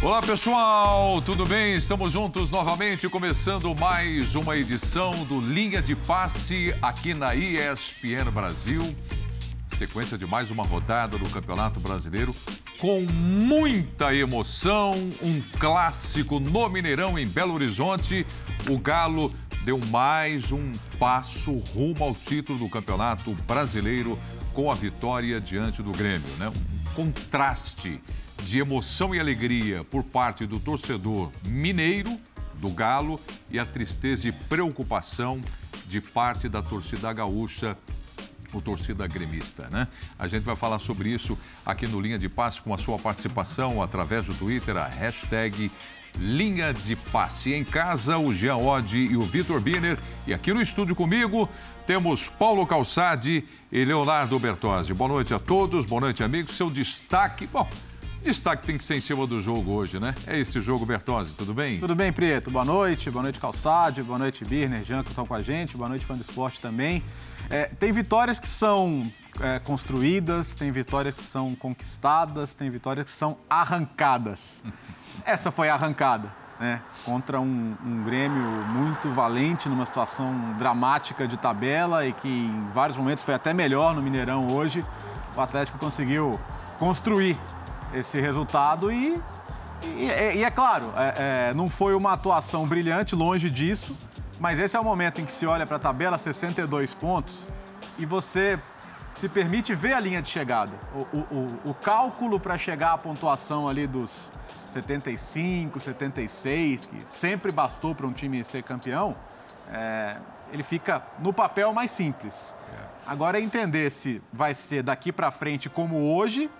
Olá pessoal, tudo bem? Estamos juntos novamente, começando mais uma edição do Linha de Passe aqui na ESPN Brasil. Sequência de mais uma rodada do Campeonato Brasileiro com muita emoção. Um clássico no Mineirão, em Belo Horizonte. O Galo deu mais um passo rumo ao título do Campeonato Brasileiro com a vitória diante do Grêmio, né? Um contraste de emoção e alegria por parte do torcedor mineiro, do Galo, e a tristeza e preocupação de parte da torcida gaúcha, o torcida gremista, né? A gente vai falar sobre isso aqui no Linha de Passe com a sua participação através do Twitter, a hashtag Linha de Passe. Em casa, o Jean Oddi e o Vitor Biner. E aqui no estúdio comigo temos Paulo Calçade e Leonardo Bertozzi. Boa noite a todos, boa noite, amigos. Seu destaque. Bom, Destaque tem que ser em cima do jogo hoje, né? É esse jogo, Bertozzi, tudo bem? Tudo bem, Prieto. Boa noite, boa noite, Calçade, boa noite, Birner, Jean, que estão com a gente, boa noite, fã do esporte também. É, tem vitórias que são é, construídas, tem vitórias que são conquistadas, tem vitórias que são arrancadas. Essa foi arrancada, né? Contra um, um Grêmio muito valente, numa situação dramática de tabela e que em vários momentos foi até melhor no Mineirão hoje. O Atlético conseguiu construir esse resultado e, e, e é claro, é, é, não foi uma atuação brilhante, longe disso, mas esse é o momento em que se olha para a tabela, 62 pontos, e você se permite ver a linha de chegada. O, o, o, o cálculo para chegar à pontuação ali dos 75, 76, que sempre bastou para um time ser campeão, é, ele fica no papel mais simples. É. Agora é entender se vai ser daqui para frente como hoje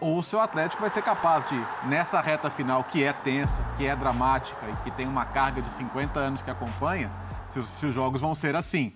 ou o seu Atlético vai ser capaz de, nessa reta final que é tensa, que é dramática e que tem uma carga de 50 anos que acompanha, se, se os jogos vão ser assim.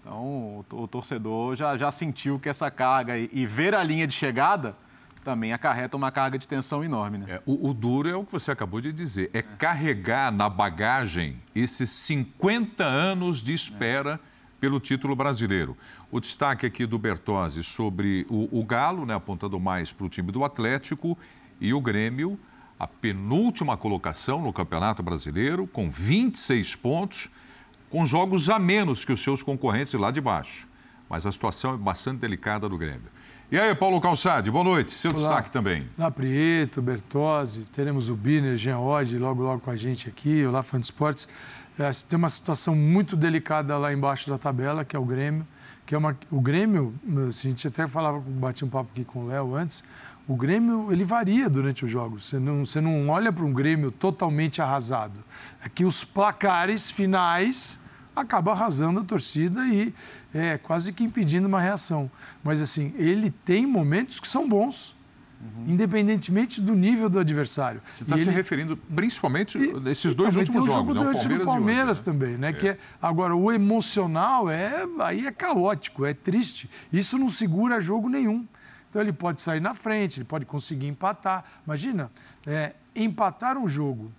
Então, o, o torcedor já, já sentiu que essa carga e, e, ver a linha de chegada também acarreta uma carga de tensão enorme. Né? É, o, o, duro é o que você acabou de dizer, é, é, carregar na bagagem esses 50 anos de espera. É pelo título brasileiro. O destaque aqui do Bertozzi sobre o, o Galo, né, apontando mais para o time do Atlético, e o Grêmio, a penúltima colocação no Campeonato Brasileiro, com 26 pontos, com jogos a menos que os seus concorrentes lá de baixo. Mas a situação é bastante delicada do Grêmio. E aí, Paulo Calçade, boa noite. Seu Olá. destaque também. Olá, Prieto, Bertozzi, teremos o Biner, Jean Oddi, logo, logo com a gente aqui, Fã de Esportes. É, tem uma situação muito delicada lá embaixo da tabela, que é o Grêmio. Que é uma, o Grêmio, assim, a gente até falava, bati um papo aqui com o Léo antes, o Grêmio ele varia durante os jogos. Você não, você não olha para um Grêmio totalmente arrasado. É que os placares finais acabam arrasando a torcida e é quase que impedindo uma reação. Mas assim, ele tem momentos que são bons uhum. independentemente do nível do adversário. Você está se ele... referindo principalmente a esses dois últimos jogos, jogo né? o Palmeiras, Palmeiras e também, né? É. Que é... agora o emocional é aí é caótico, é triste. Isso não segura jogo nenhum. Então ele pode sair na frente, ele pode conseguir empatar. Imagina, é, empatar um jogo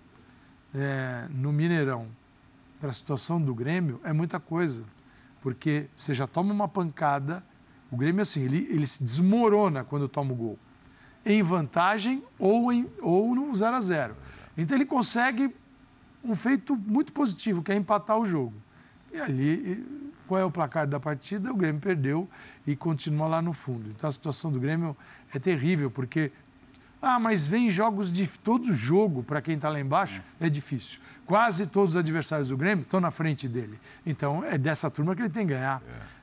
é, no Mineirão para a situação do Grêmio é muita coisa, porque você já toma uma pancada. O Grêmio, assim, ele, ele se desmorona quando toma o gol em vantagem ou, em, ou no 0 a 0 Então ele consegue um feito muito positivo, que é empatar o jogo. E ali, qual é o placar da partida? O Grêmio perdeu e continua lá no fundo. Então a situação do Grêmio é terrível, porque. Ah, mas vem jogos de. Todo jogo, para quem está lá embaixo, é difícil. Quase todos os adversários do Grêmio estão na frente dele. Então é dessa turma que ele tem que ganhar.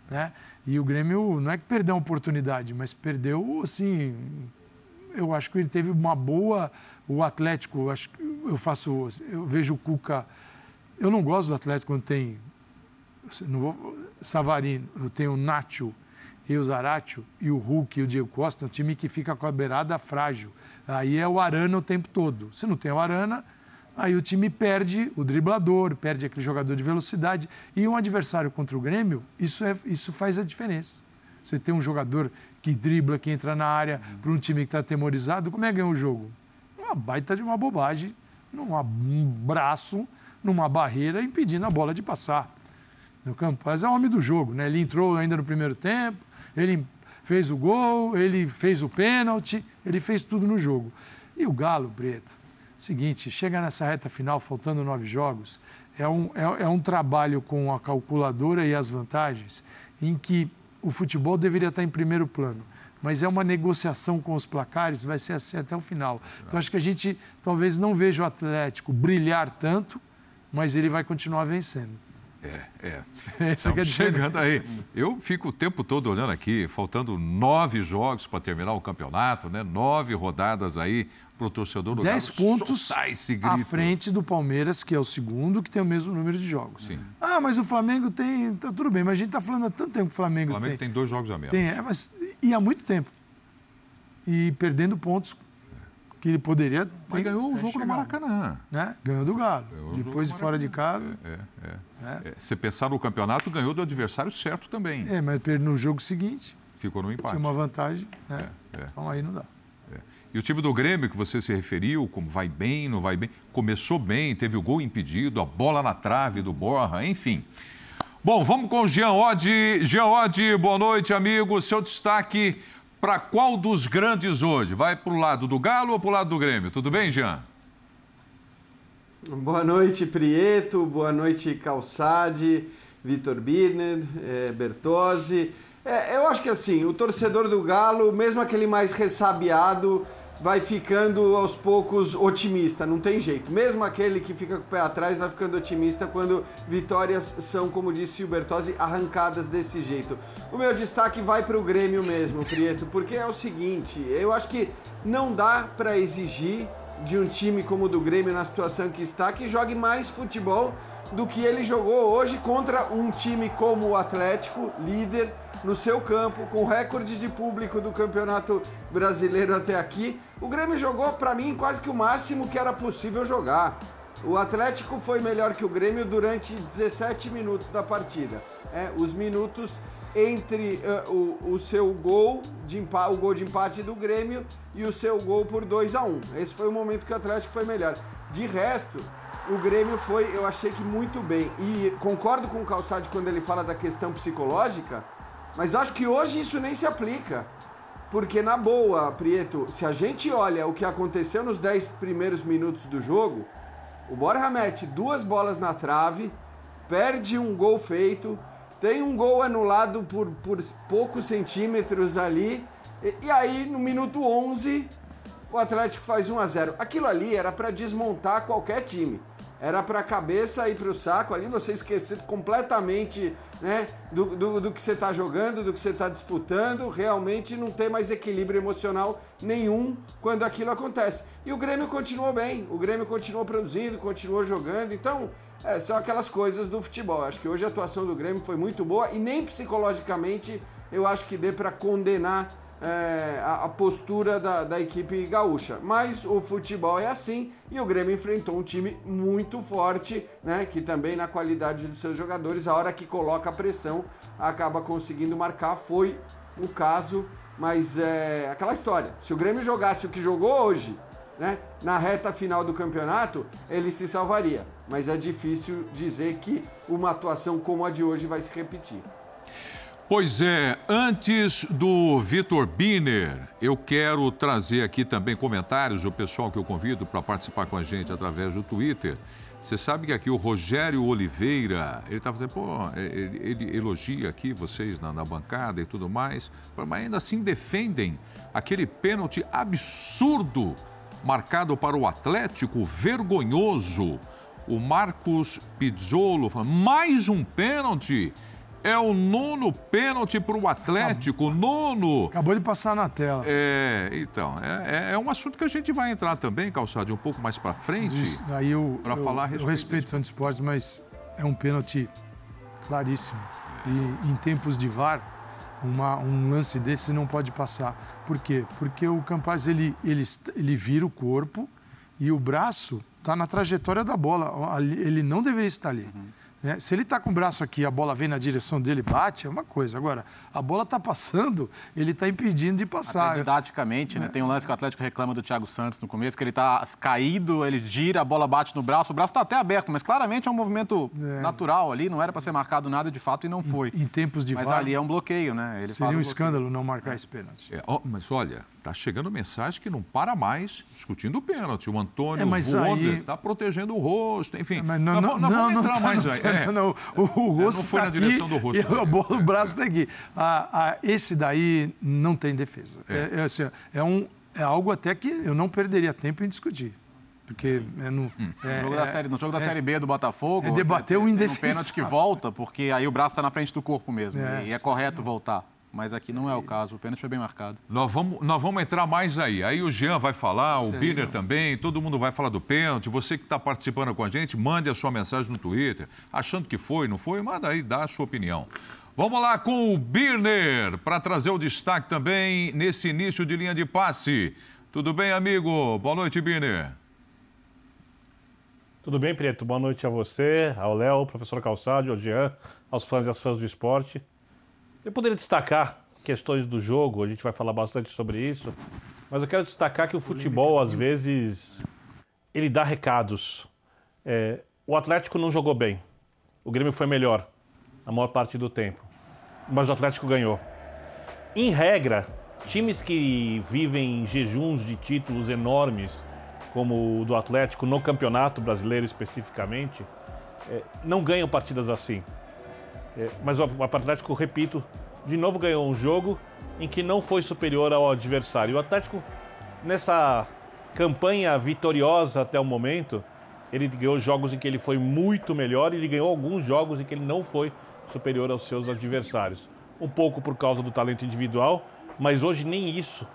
É. Né? E o Grêmio não é que perdeu a oportunidade, mas perdeu, assim, eu acho que ele teve uma boa. O Atlético, eu, acho, eu faço. Eu vejo o Cuca. Eu não gosto do Atlético quando tem. Não vou, Savarino, eu tenho o Nacho e o Zaratio e o Hulk e o Diego Costa, um time que fica com a beirada frágil. Aí é o Arana o tempo todo. Se não tem o Arana, aí o time perde o driblador, perde aquele jogador de velocidade. E um adversário contra o Grêmio, isso, é, isso faz a diferença. Você tem um jogador que dribla, que entra na área uhum. para um time que está atemorizado, como é que ganha o jogo? Uma baita de uma bobagem, num braço, numa barreira, impedindo a bola de passar. O Campaz é o homem do jogo, né? Ele entrou ainda no primeiro tempo, ele fez o gol, ele fez o pênalti, ele fez tudo no jogo. E o Galo, Preto, Seguinte, chega nessa reta final, faltando nove jogos, é um, é, é um trabalho com a calculadora e as vantagens em que o futebol deveria estar em primeiro plano mas é uma negociação com os placares, vai ser assim até o final. Então acho que a gente talvez não veja o Atlético brilhar tanto, mas ele vai continuar vencendo. É, é. Estamos chegando aí. Eu fico o tempo todo olhando aqui, faltando nove jogos para terminar o campeonato, né? Nove rodadas aí para o torcedor do Dez Galo pontos à frente do Palmeiras, que é o segundo, que tem o mesmo número de jogos. Sim. Ah, mas o Flamengo tem... Tá tudo bem, mas a gente está falando há tanto tempo que o Flamengo, o Flamengo tem. tem dois jogos a menos. Tem, é, mas... E há muito tempo. E perdendo pontos que ele poderia ter. Mas ganhou o jogo no Maracanã. Né? Ganhou do Galo. Ganhou Depois de fora de casa. É, é, é. é. Você pensar no campeonato, ganhou do adversário certo também. É, mas no jogo seguinte. Ficou no empate. Tinha uma vantagem. Né? É, é. Então aí não dá. É. E o time do Grêmio, que você se referiu, como vai bem, não vai bem, começou bem, teve o gol impedido, a bola na trave do Borra, enfim. Bom, vamos com o Jean Oddi. Jean Oddi, boa noite, amigo. Seu destaque para qual dos grandes hoje? Vai para o lado do Galo ou para o lado do Grêmio? Tudo bem, Jean? Boa noite, Prieto. Boa noite, Calçade, Vitor Birner, é, Bertozzi. É, eu acho que assim, o torcedor do Galo, mesmo aquele mais ressabiado, vai ficando aos poucos otimista, não tem jeito. Mesmo aquele que fica com o pé atrás vai ficando otimista quando vitórias são, como disse o Bertozzi, arrancadas desse jeito. O meu destaque vai para o Grêmio mesmo, Prieto, porque é o seguinte, eu acho que não dá para exigir de um time como o do Grêmio na situação que está que jogue mais futebol do que ele jogou hoje contra um time como o Atlético, líder no seu campo, com recorde de público do Campeonato Brasileiro até aqui. O Grêmio jogou, para mim, quase que o máximo que era possível jogar. O Atlético foi melhor que o Grêmio durante 17 minutos da partida. É, os minutos entre uh, o, o, seu gol de empate, o gol de empate do Grêmio e o seu gol por 2 a 1 Esse foi o momento que o Atlético foi melhor. De resto, o Grêmio foi, eu achei que muito bem. E concordo com o Calçade quando ele fala da questão psicológica, mas acho que hoje isso nem se aplica. Porque, na boa, Prieto, se a gente olha o que aconteceu nos 10 primeiros minutos do jogo, o Borja mete duas bolas na trave, perde um gol feito, tem um gol anulado por, por poucos centímetros ali, e, e aí no minuto 11 o Atlético faz 1 a 0 Aquilo ali era para desmontar qualquer time era para a cabeça e para o saco ali, você esquecer completamente né, do, do, do que você está jogando, do que você está disputando, realmente não tem mais equilíbrio emocional nenhum quando aquilo acontece. E o Grêmio continuou bem, o Grêmio continuou produzindo, continuou jogando, então é, são aquelas coisas do futebol. Acho que hoje a atuação do Grêmio foi muito boa e nem psicologicamente eu acho que dê para condenar é, a, a, postura da, da, equipe gaúcha. Mas o futebol é assim e o Grêmio enfrentou um time muito forte, né? Que também na qualidade dos seus jogadores, a hora que coloca a pressão, acaba conseguindo marcar. Foi o caso, mas é aquela história. Se o Grêmio jogasse o que jogou hoje, né? Na reta final do campeonato, ele se salvaria. Mas é difícil dizer que uma atuação como a de hoje vai se repetir. Pois é, antes do Vitor Biner, eu quero trazer aqui também comentários do pessoal que eu convido para participar com a gente através do Twitter. Você sabe que aqui o Rogério Oliveira, ele estava dizendo, pô, é, ele, ele, elogia aqui vocês na, na, bancada e tudo mais, mas ainda assim defendem aquele pênalti absurdo marcado para o Atlético, vergonhoso. O Marcos Pizzolo fala, mais um pênalti. É o nono pênalti para o Atlético, Acabou. nono. Acabou de passar na tela. É, então, é, é, é, um assunto que a gente vai entrar também, Calçado, um pouco mais para frente. aí eu, para falar a respeito. Eu respeito o mas é um pênalti claríssimo. E em tempos de VAR, uma, um lance desse não pode passar. Por quê? Porque o Campaz ele, ele, ele vira o corpo e o braço está na trajetória da bola. Ele não deveria estar ali. Uhum. Né? Se ele está com o braço aqui, a bola vem na direção dele, bate, é uma coisa. Agora, a bola está passando, ele está impedindo de passar. Até didaticamente, né? Tem um lance que o Atlético reclama do Thiago Santos no começo, que ele está caído, ele gira, a bola bate no braço, o braço está até aberto, mas claramente é um movimento é. natural ali, não era para ser marcado nada de fato e não foi. Em, em tempos de Mas VAR, ali é um bloqueio, né? Ele seria um escândalo não marcar esse pênalti. É, ó, mas olha, Tá chegando mensagem que não para mais discutindo o pênalti. O Antônio é, está aí... Tá protegendo o rosto, enfim. É, mas não, não, não, vamos entrar não, mais não, aí. É. Não, o, o rosto não foi tá na direção do rosto. E a bola, o braço está aqui. esse daí não tem defesa. É, é, assim, é, um, é algo até que eu não perderia tempo em discutir. Porque é no, hum. é, no, jogo da série, no jogo da é, Série B do Botafogo. É debater o indefensável. um pênalti que volta, porque aí o braço está na frente do corpo mesmo. e é correto voltar mas aqui Sim. não é o caso. O pênalti foi bem marcado. Nós vamos, nós vamos entrar mais aí. Aí o Jean vai falar, Sim. o Biner também, todo mundo vai falar do pênalti. Você que está participando com a gente, mande a sua mensagem no Twitter. Achando que foi, não foi, manda aí, dá a sua opinião. Vamos lá com o Birner, para trazer o destaque também nesse início de linha de passe. Tudo bem, amigo? Boa noite, Birner. Tudo bem, Preto? Boa noite a você, ao Léo, ao professor Calçado, ao Jean, aos fãs e às fãs do esporte. Eu poderia destacar questões do jogo, a gente vai falar bastante sobre isso, mas eu quero destacar que o futebol, às vezes, ele dá recados. É, o Atlético não jogou bem, o Grêmio foi melhor a maior parte do tempo, mas o Atlético ganhou. Em regra, times que vivem jejuns de títulos enormes, como o do Atlético no Campeonato Brasileiro especificamente, é, não ganham partidas assim. É, mas o Atlético, repito, de novo ganhou um jogo em que não foi superior ao adversário. O Atlético, nessa campanha vitoriosa até o momento, ele ganhou jogos em que ele foi muito melhor e ele ganhou alguns jogos em que ele não foi superior aos seus adversários. Um pouco por causa do talento individual, mas hoje nem isso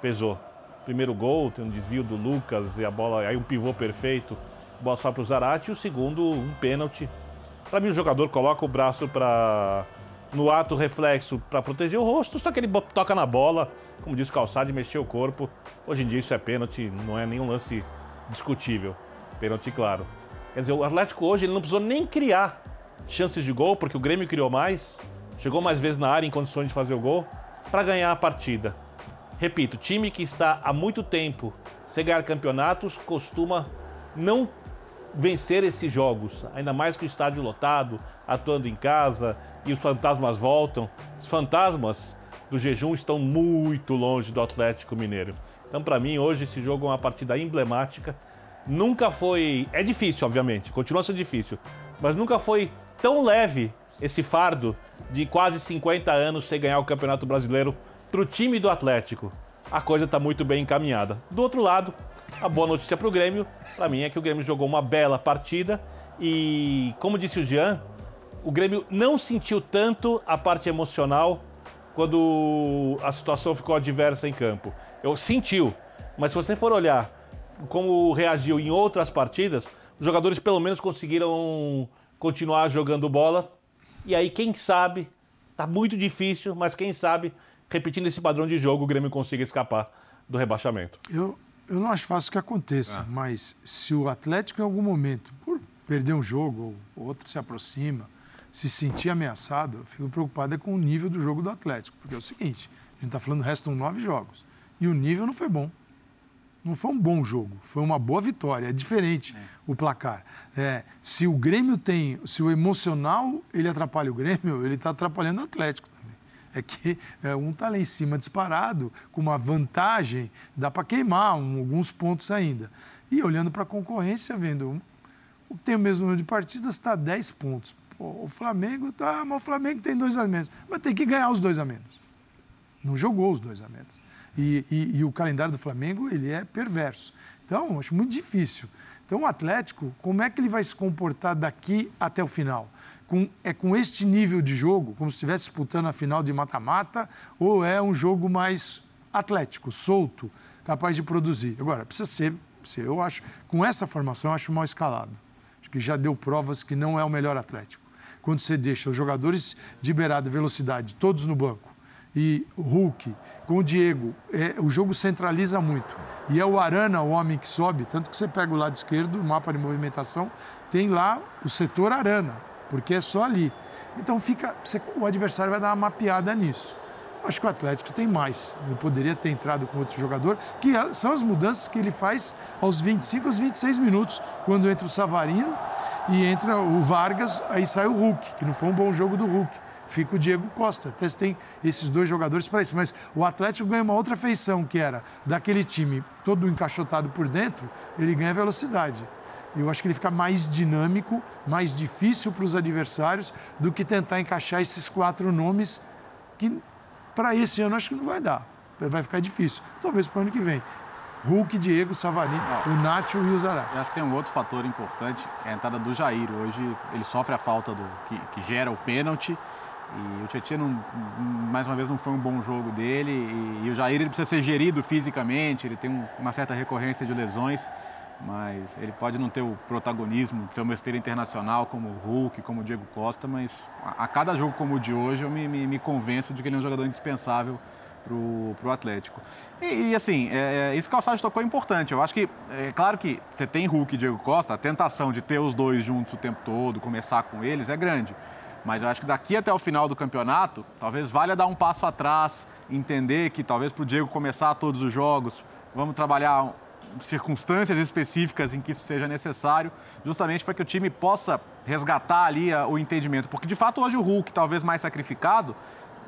pesou. Primeiro gol, tem um desvio do Lucas e a bola, aí um pivô perfeito, bola só para o Zarate, e o segundo, um pênalti para mim, o jogador coloca o braço para no ato reflexo para proteger o rosto, só que ele toca na bola, como diz o calçado, e mexer o corpo. Hoje em dia isso é pênalti, não é nenhum lance discutível. Pênalti, claro. Quer dizer, o Atlético hoje ele não precisou nem criar chances de gol, porque o Grêmio criou mais, chegou mais vezes na área em condições de fazer o gol, para ganhar a partida. Repito, time que está há muito tempo sem ganhar campeonatos costuma não vencer esses jogos, ainda mais que o estádio lotado, atuando em casa e os fantasmas voltam. Os fantasmas do jejum estão muito longe do Atlético Mineiro. Então, para mim, hoje esse jogo é uma partida emblemática. Nunca foi. É difícil, obviamente, continua sendo difícil, mas nunca foi tão leve esse fardo de quase 50 anos sem ganhar o Campeonato Brasileiro para o time do Atlético. A coisa está muito bem encaminhada. Do outro lado, a boa notícia para o Grêmio, para mim, é que o Grêmio jogou uma bela partida e, como disse o Jean, o Grêmio não sentiu tanto a parte emocional quando a situação ficou adversa em campo. Eu sentiu, mas se você for olhar como reagiu em outras partidas, os jogadores pelo menos conseguiram continuar jogando bola. E aí, quem sabe, tá muito difícil, mas quem sabe, repetindo esse padrão de jogo, o Grêmio consiga escapar do rebaixamento. Eu, eu não acho fácil que aconteça, ah. mas se o Atlético em algum momento, por perder um jogo, ou outro se aproxima, se sentir ameaçado, eu fico preocupado é com o nível do jogo do Atlético. Porque é o seguinte, a gente está falando restam nove jogos. E o nível não foi bom. Não foi um bom jogo, foi uma boa vitória. É diferente é. o placar. É, se o Grêmio tem, se o emocional ele atrapalha o Grêmio, ele está atrapalhando o Atlético é que é, um está lá em cima disparado, com uma vantagem, dá para queimar um, alguns pontos ainda. E olhando para a concorrência, vendo, tem o mesmo número de partidas, está 10 pontos. Pô, o Flamengo tá, mas o Flamengo tem dois a menos. Mas tem que ganhar os dois a menos. Não jogou os dois a menos. E, e, e o calendário do Flamengo, ele é perverso. Então, acho muito difícil. Então, o Atlético, como é que ele vai se comportar daqui até o final? Com, é com este nível de jogo, como se estivesse disputando a final de mata-mata, ou é um jogo mais atlético, solto, capaz de produzir? Agora, precisa ser, eu acho, com essa formação, eu acho mal escalado. Acho que já deu provas que não é o melhor Atlético. Quando você deixa os jogadores de beirada velocidade, todos no banco, e Hulk, com o Diego, é, o jogo centraliza muito. E é o Arana o homem que sobe, tanto que você pega o lado esquerdo, o mapa de movimentação, tem lá o setor Arana porque é só ali. Então fica, o adversário vai dar uma mapeada nisso. Acho que o Atlético tem mais. Ele poderia ter entrado com outro jogador, que são as mudanças que ele faz aos 25, aos 26 minutos, quando entra o Savarino e entra o Vargas, aí sai o Hulk, que não foi um bom jogo do Hulk. Fica o Diego Costa. Até você tem esses dois jogadores para isso. Mas o Atlético ganha uma outra feição, que era daquele time todo encaixotado por dentro, ele ganha velocidade. Eu acho que ele fica mais dinâmico, mais difícil para os adversários do que tentar encaixar esses quatro nomes que para esse ano acho que não vai dar. Vai ficar difícil. Talvez para o ano que vem. Hulk, Diego, Savarino, o Nacho e o Zará. Eu acho que tem um outro fator importante, que é a entrada do Jair. Hoje ele sofre a falta do que, que gera o pênalti. E o Tietchan, mais uma vez, não foi um bom jogo dele. E, e, o Jair ele precisa ser gerido fisicamente, ele tem um, uma certa recorrência de lesões mas ele pode não ter o protagonismo de ser uma esteira internacional como o Hulk, como o Diego Costa, mas a, a cada jogo como o de hoje eu me, me, me, convenço de que ele é um jogador indispensável para o Atlético. E, e assim, é, é, isso que o Calçado tocou é importante. Eu acho que, é claro que você tem Hulk e Diego Costa, a tentação de ter os dois juntos o tempo todo, começar com eles, é grande. Mas eu acho que daqui até o final do campeonato, talvez valha dar um passo atrás, entender que talvez para o Diego começar todos os jogos, vamos trabalhar circunstâncias específicas em que isso seja necessário, justamente para que o time possa resgatar ali a, o entendimento. Porque, de fato, hoje o Hulk, talvez mais sacrificado,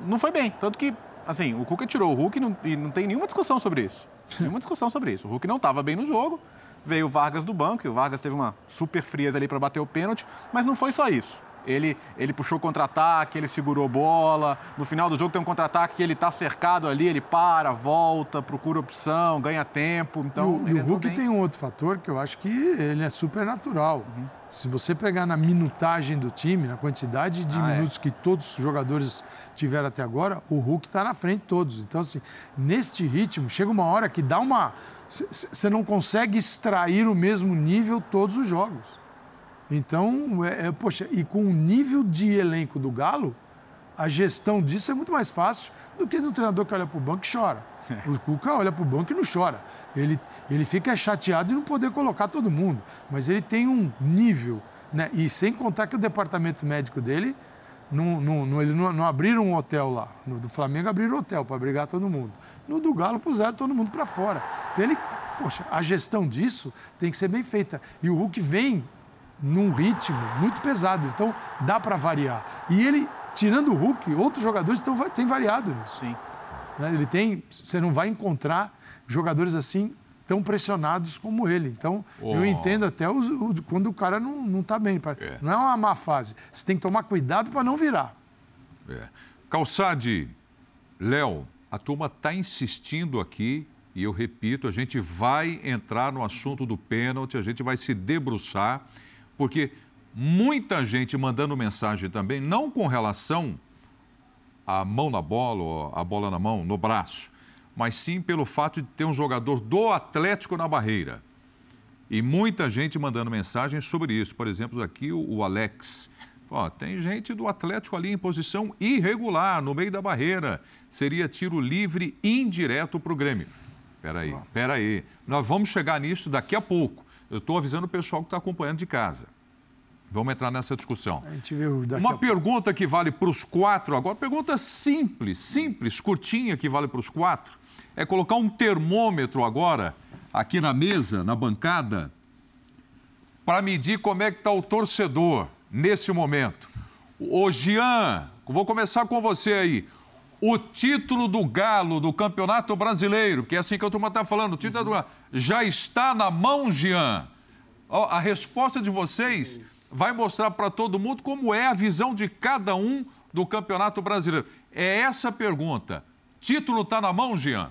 não foi bem. Tanto que, assim, o Cuca tirou o Hulk e não, e não tem nenhuma discussão sobre isso. Nenhuma discussão sobre isso. O Hulk não estava bem no jogo, veio o Vargas do banco, e o Vargas teve uma super frieza ali para bater o pênalti, mas não foi só isso. Ele, ele puxou contra-ataque, ele segurou bola. No final do jogo tem um contra-ataque que ele está cercado ali, ele para, volta, procura opção, ganha tempo. Então, e o, e o Hulk bem. tem um outro fator que eu acho que ele é super natural. Uhum. Se você pegar na minutagem do time, na quantidade de ah, é. minutos é. que todos os jogadores tiveram até agora, o Hulk está na frente de todos. Então, assim, neste ritmo, chega uma hora que dá uma. Você não consegue extrair o mesmo nível todos os jogos. Então, é, é, poxa, e com o nível de elenco do Galo, a gestão disso é muito mais fácil do que no treinador que olha para o banco e chora. O Cuca olha para o banco e não chora. Ele, ele fica chateado de não poder colocar todo mundo. Mas ele tem um nível, né? E sem contar que o departamento médico dele, não, não, não ele não, não, abriram um hotel lá. No do Flamengo abriram um hotel para brigar todo mundo. No do Galo puseram todo mundo para fora. Então ele, poxa, a gestão disso tem que ser bem feita. E o Hulk vem num ritmo muito pesado. Então, dá para variar. E ele, tirando o Hulk, outros jogadores tão, têm variado nisso. Sim. Né? Ele tem. Você não vai encontrar jogadores assim tão pressionados como ele. Então, oh. eu entendo até o, o, quando o cara não está bem. É. Não é uma má fase. Você tem que tomar cuidado para não virar. É. Calçade, Léo, a turma está insistindo aqui, e eu repito, a gente vai entrar no assunto do pênalti, a gente vai se debruçar porque muita gente mandando mensagem também, não com relação à mão na bola, ou a bola na mão, no braço, mas sim pelo fato de ter um jogador do Atlético na barreira. E muita gente mandando mensagens sobre isso. Por exemplo, aqui o, o Alex. Ó, tem gente do Atlético ali em posição irregular, no meio da barreira. Seria tiro livre indireto para o Grêmio. Peraí, peraí. Nós vamos chegar nisso daqui a pouco. Eu estou avisando o pessoal que está acompanhando de casa. Vamos entrar nessa discussão. Uma pergunta que vale para os quatro agora, pergunta simples, simples, curtinha que vale para os quatro, é colocar um termômetro agora aqui na mesa, na bancada, para medir como é que está o torcedor nesse momento. Ô Jean, vou começar com você aí. O título do Galo do Campeonato Brasileiro, que é assim que a turma está falando, o título do Galo, já está na mão, Jean? A resposta de vocês vai mostrar para todo mundo como é a visão de cada um do Campeonato Brasileiro. É essa a pergunta. Título está na mão, Jean?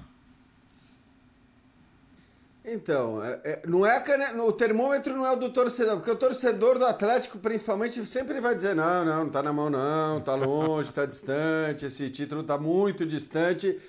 Então, é, é, não é cane... o termômetro não é o do torcedor, porque o torcedor do Atlético, principalmente, sempre vai dizer: não, não, não está na mão, não, está longe, está distante, esse título está muito distante.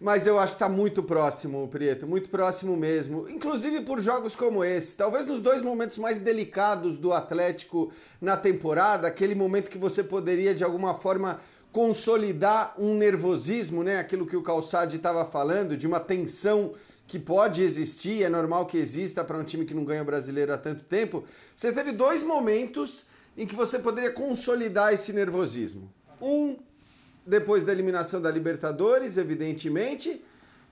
Mas eu acho que está muito próximo, Prieto, muito próximo mesmo. Inclusive por jogos como esse. Talvez nos dois momentos mais delicados do Atlético na temporada, aquele momento que você poderia de alguma forma consolidar um nervosismo, né? Aquilo que o Calçade estava falando, de uma tensão que pode existir, é normal que exista para um time que não ganha o brasileiro há tanto tempo. Você teve dois momentos em que você poderia consolidar esse nervosismo. Um, depois da eliminação da Libertadores, evidentemente,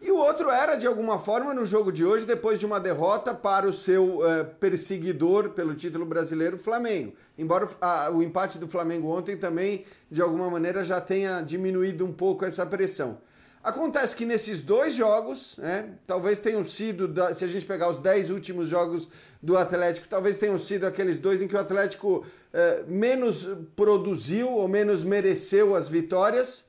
e o outro era, de alguma forma, no jogo de hoje, depois de uma derrota para o seu uh, perseguidor pelo título brasileiro, Flamengo. Embora o empate do Flamengo ontem também, de alguma maneira, já tenha diminuído um pouco essa pressão. Acontece que nesses dois jogos, né, talvez tenham sido, se a gente pegar os dez últimos jogos do Atlético, talvez tenham sido aqueles dois em que o Atlético uh, menos produziu ou menos mereceu as vitórias,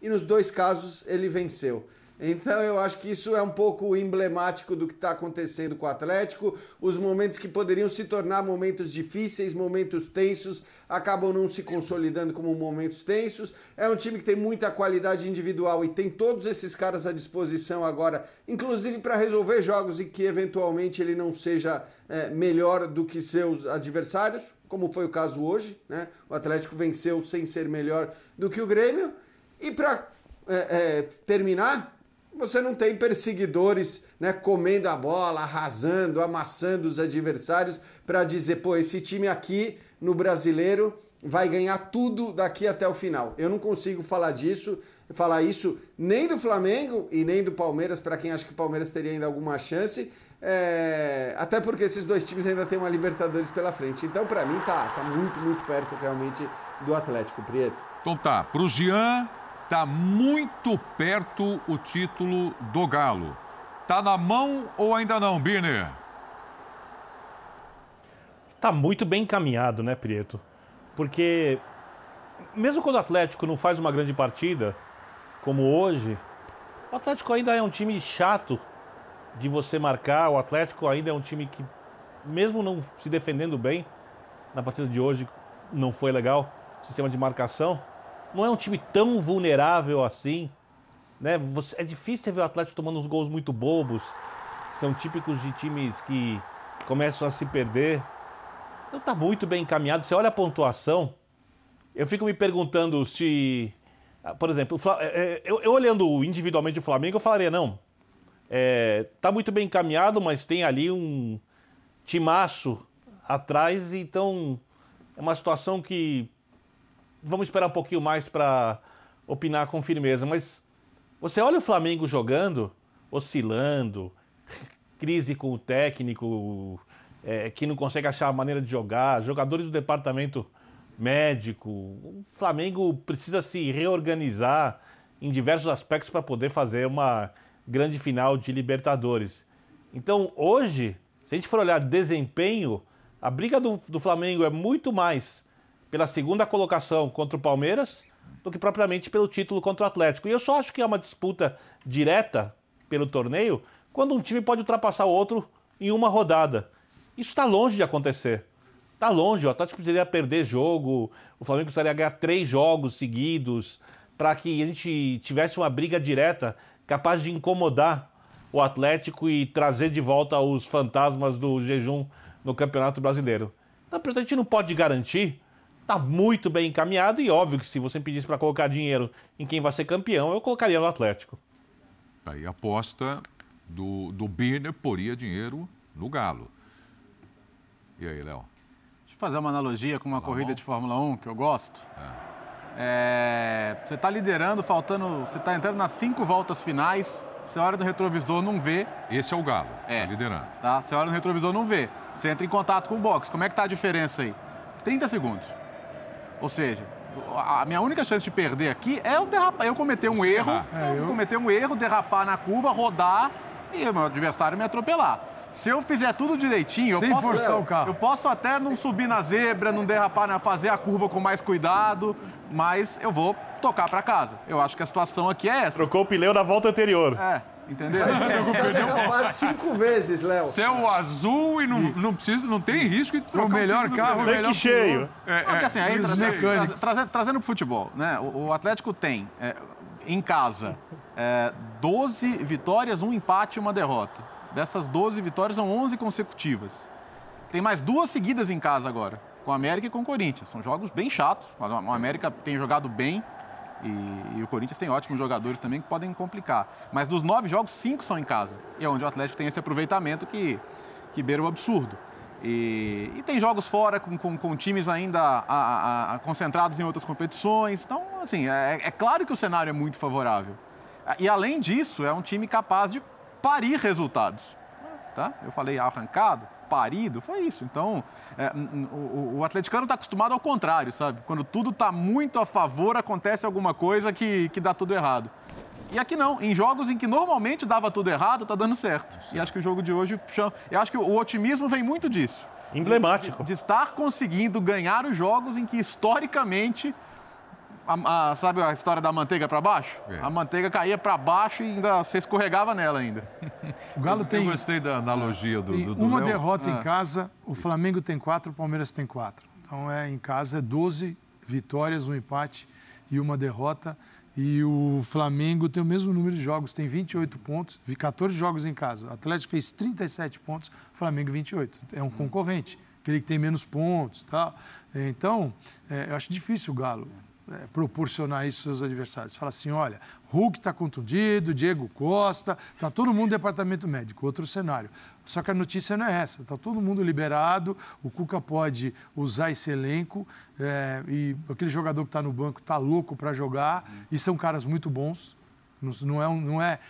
e nos dois casos ele venceu. Então eu acho que isso é um pouco emblemático do que está acontecendo com o Atlético. Os momentos que poderiam se tornar momentos difíceis, momentos tensos, acabam não se consolidando como momentos tensos. É um time que tem muita qualidade individual e tem todos esses caras à disposição agora, inclusive para resolver jogos e que eventualmente ele não seja é, melhor do que seus adversários, como foi o caso hoje. Né? O Atlético venceu sem ser melhor do que o Grêmio. E para é, é, terminar, você não tem perseguidores né, comendo a bola, arrasando, amassando os adversários para dizer, pô, esse time aqui no brasileiro vai ganhar tudo daqui até o final. Eu não consigo falar disso, falar isso nem do Flamengo e nem do Palmeiras, para quem acha que o Palmeiras teria ainda alguma chance. É... Até porque esses dois times ainda têm uma Libertadores pela frente. Então, para mim, tá, tá muito, muito perto realmente do Atlético, Prieto. Então tá, pro Jean, Está muito perto o título do Galo. Tá na mão ou ainda não, Birner? Tá muito bem encaminhado, né, Prieto? Porque mesmo quando o Atlético não faz uma grande partida, como hoje, o Atlético ainda é um time chato de você marcar. O Atlético ainda é um time que, mesmo não se defendendo bem, na partida de hoje não foi legal, sistema de marcação não é um time tão vulnerável assim. Né? é difícil ver o Atlético tomando uns gols muito bobos, que são típicos de times que começam a se perder. Então tá muito bem encaminhado. Você olha a pontuação, eu fico me perguntando se. Ah, por exemplo, é, é, eu, eu olhando individualmente o Flamengo, eu falaria, não. É, tá muito bem encaminhado, mas tem ali um timaço atrás, então é uma situação que vamos esperar um pouquinho mais para opinar com firmeza, mas você olha o Flamengo jogando, oscilando, crise com o técnico, é, que não consegue achar a maneira de jogar, jogadores do departamento médico. O Flamengo precisa se reorganizar em diversos aspectos para poder fazer uma grande final de Libertadores. Então, hoje, se a gente for olhar desempenho, a briga do, do Flamengo é muito mais pela segunda colocação contra o Palmeiras do que propriamente pelo título contra o Atlético. E eu só acho que é uma disputa direta pelo torneio quando um time pode ultrapassar o outro em uma rodada. Isso está longe de acontecer. Está longe. O Atlético precisaria perder jogo, o Flamengo precisaria ganhar três jogos seguidos para que a gente tivesse uma briga direta capaz de incomodar o Atlético e trazer de volta os fantasmas do jejum no Campeonato Brasileiro. Então, a gente não pode garantir está muito bem encaminhado e óbvio que se você pedisse para colocar dinheiro em quem vai ser campeão, eu colocaria no Atlético. Aí a aposta do, do Birner poria dinheiro no Galo. E aí, Léo? Deixa eu fazer uma analogia com uma tá corrida bom? de Fórmula 1 que eu gosto. É. É, você está liderando, faltando. Você está entrando nas cinco voltas finais. Você olha no retrovisor, não vê. Esse é o Galo, é. Tá liderando. Tá? Você olha no retrovisor, não vê. Você entra em contato com o box. Como é que tá a diferença aí? 30 segundos. Ou seja, a minha única chance de perder aqui é eu derrapar, eu cometer um erro, é, eu... cometer um erro, derrapar na curva, rodar e o meu adversário me atropelar. Se eu fizer tudo direitinho, Sem eu posso, forçar o carro. eu posso até não subir na zebra, não derrapar, né, fazer a curva com mais cuidado, mas eu vou tocar para casa. Eu acho que a situação aqui é essa. Trocou o pneu da volta anterior. É. Entendeu? Vai cinco vezes, Léo. Céu azul e não, não, precisa, não tem risco de trocar o melhor carro, o melhor cheio. É, é, assim, aí, tra tra trazendo, trazendo pro futebol, né? O, o Atlético tem, é, em casa, é, 12 vitórias, um empate e uma derrota. Dessas 12 vitórias, são 11 consecutivas. Tem mais duas seguidas em casa agora, com o América e com o Corinthians. São jogos bem chatos. O América tem jogado bem, e, e, o Corinthians tem ótimos jogadores também que podem complicar. Mas dos nove jogos, cinco são em casa. E é onde o Atlético tem esse aproveitamento que, que beira o absurdo. E, e, tem jogos fora com, com, com times ainda a, a, a, concentrados em outras competições. Então, assim, é, é, claro que o cenário é muito favorável. E além disso, é um time capaz de parir resultados. Tá? Eu falei arrancado, parido, foi isso. Então, é, o, o, atleticano está acostumado ao contrário, sabe? Quando tudo está muito a favor, acontece alguma coisa que, que dá tudo errado. E aqui não, em jogos em que normalmente dava tudo errado, está dando certo. E acho que o jogo de hoje, eu acho que o otimismo vem muito disso. Emblemático. De, de estar conseguindo ganhar os jogos em que historicamente a, a, sabe a história da manteiga para baixo? É. A manteiga caía para baixo e ainda você escorregava nela ainda. O Galo tem. Eu gostei da analogia do, do, do Uma Léo. derrota ah. em casa, o Flamengo tem quatro, o Palmeiras tem quatro. Então é em casa é 12 vitórias, um empate e uma derrota. E o Flamengo tem o mesmo número de jogos, tem 28 pontos, 14 jogos em casa. O Atlético fez 37 pontos, o Flamengo 28. É um concorrente, aquele que tem menos pontos. Tal. Então, é, eu acho difícil o Galo é, proporcionar isso aos seus adversários. Fala assim, olha, Hulk está contundido, Diego Costa, está todo mundo no departamento médico, outro cenário. Só que a notícia não é essa, está todo mundo liberado, o Cuca pode usar esse elenco é, e aquele jogador que está no banco está louco para jogar e são caras muito bons. Não, é, não, é,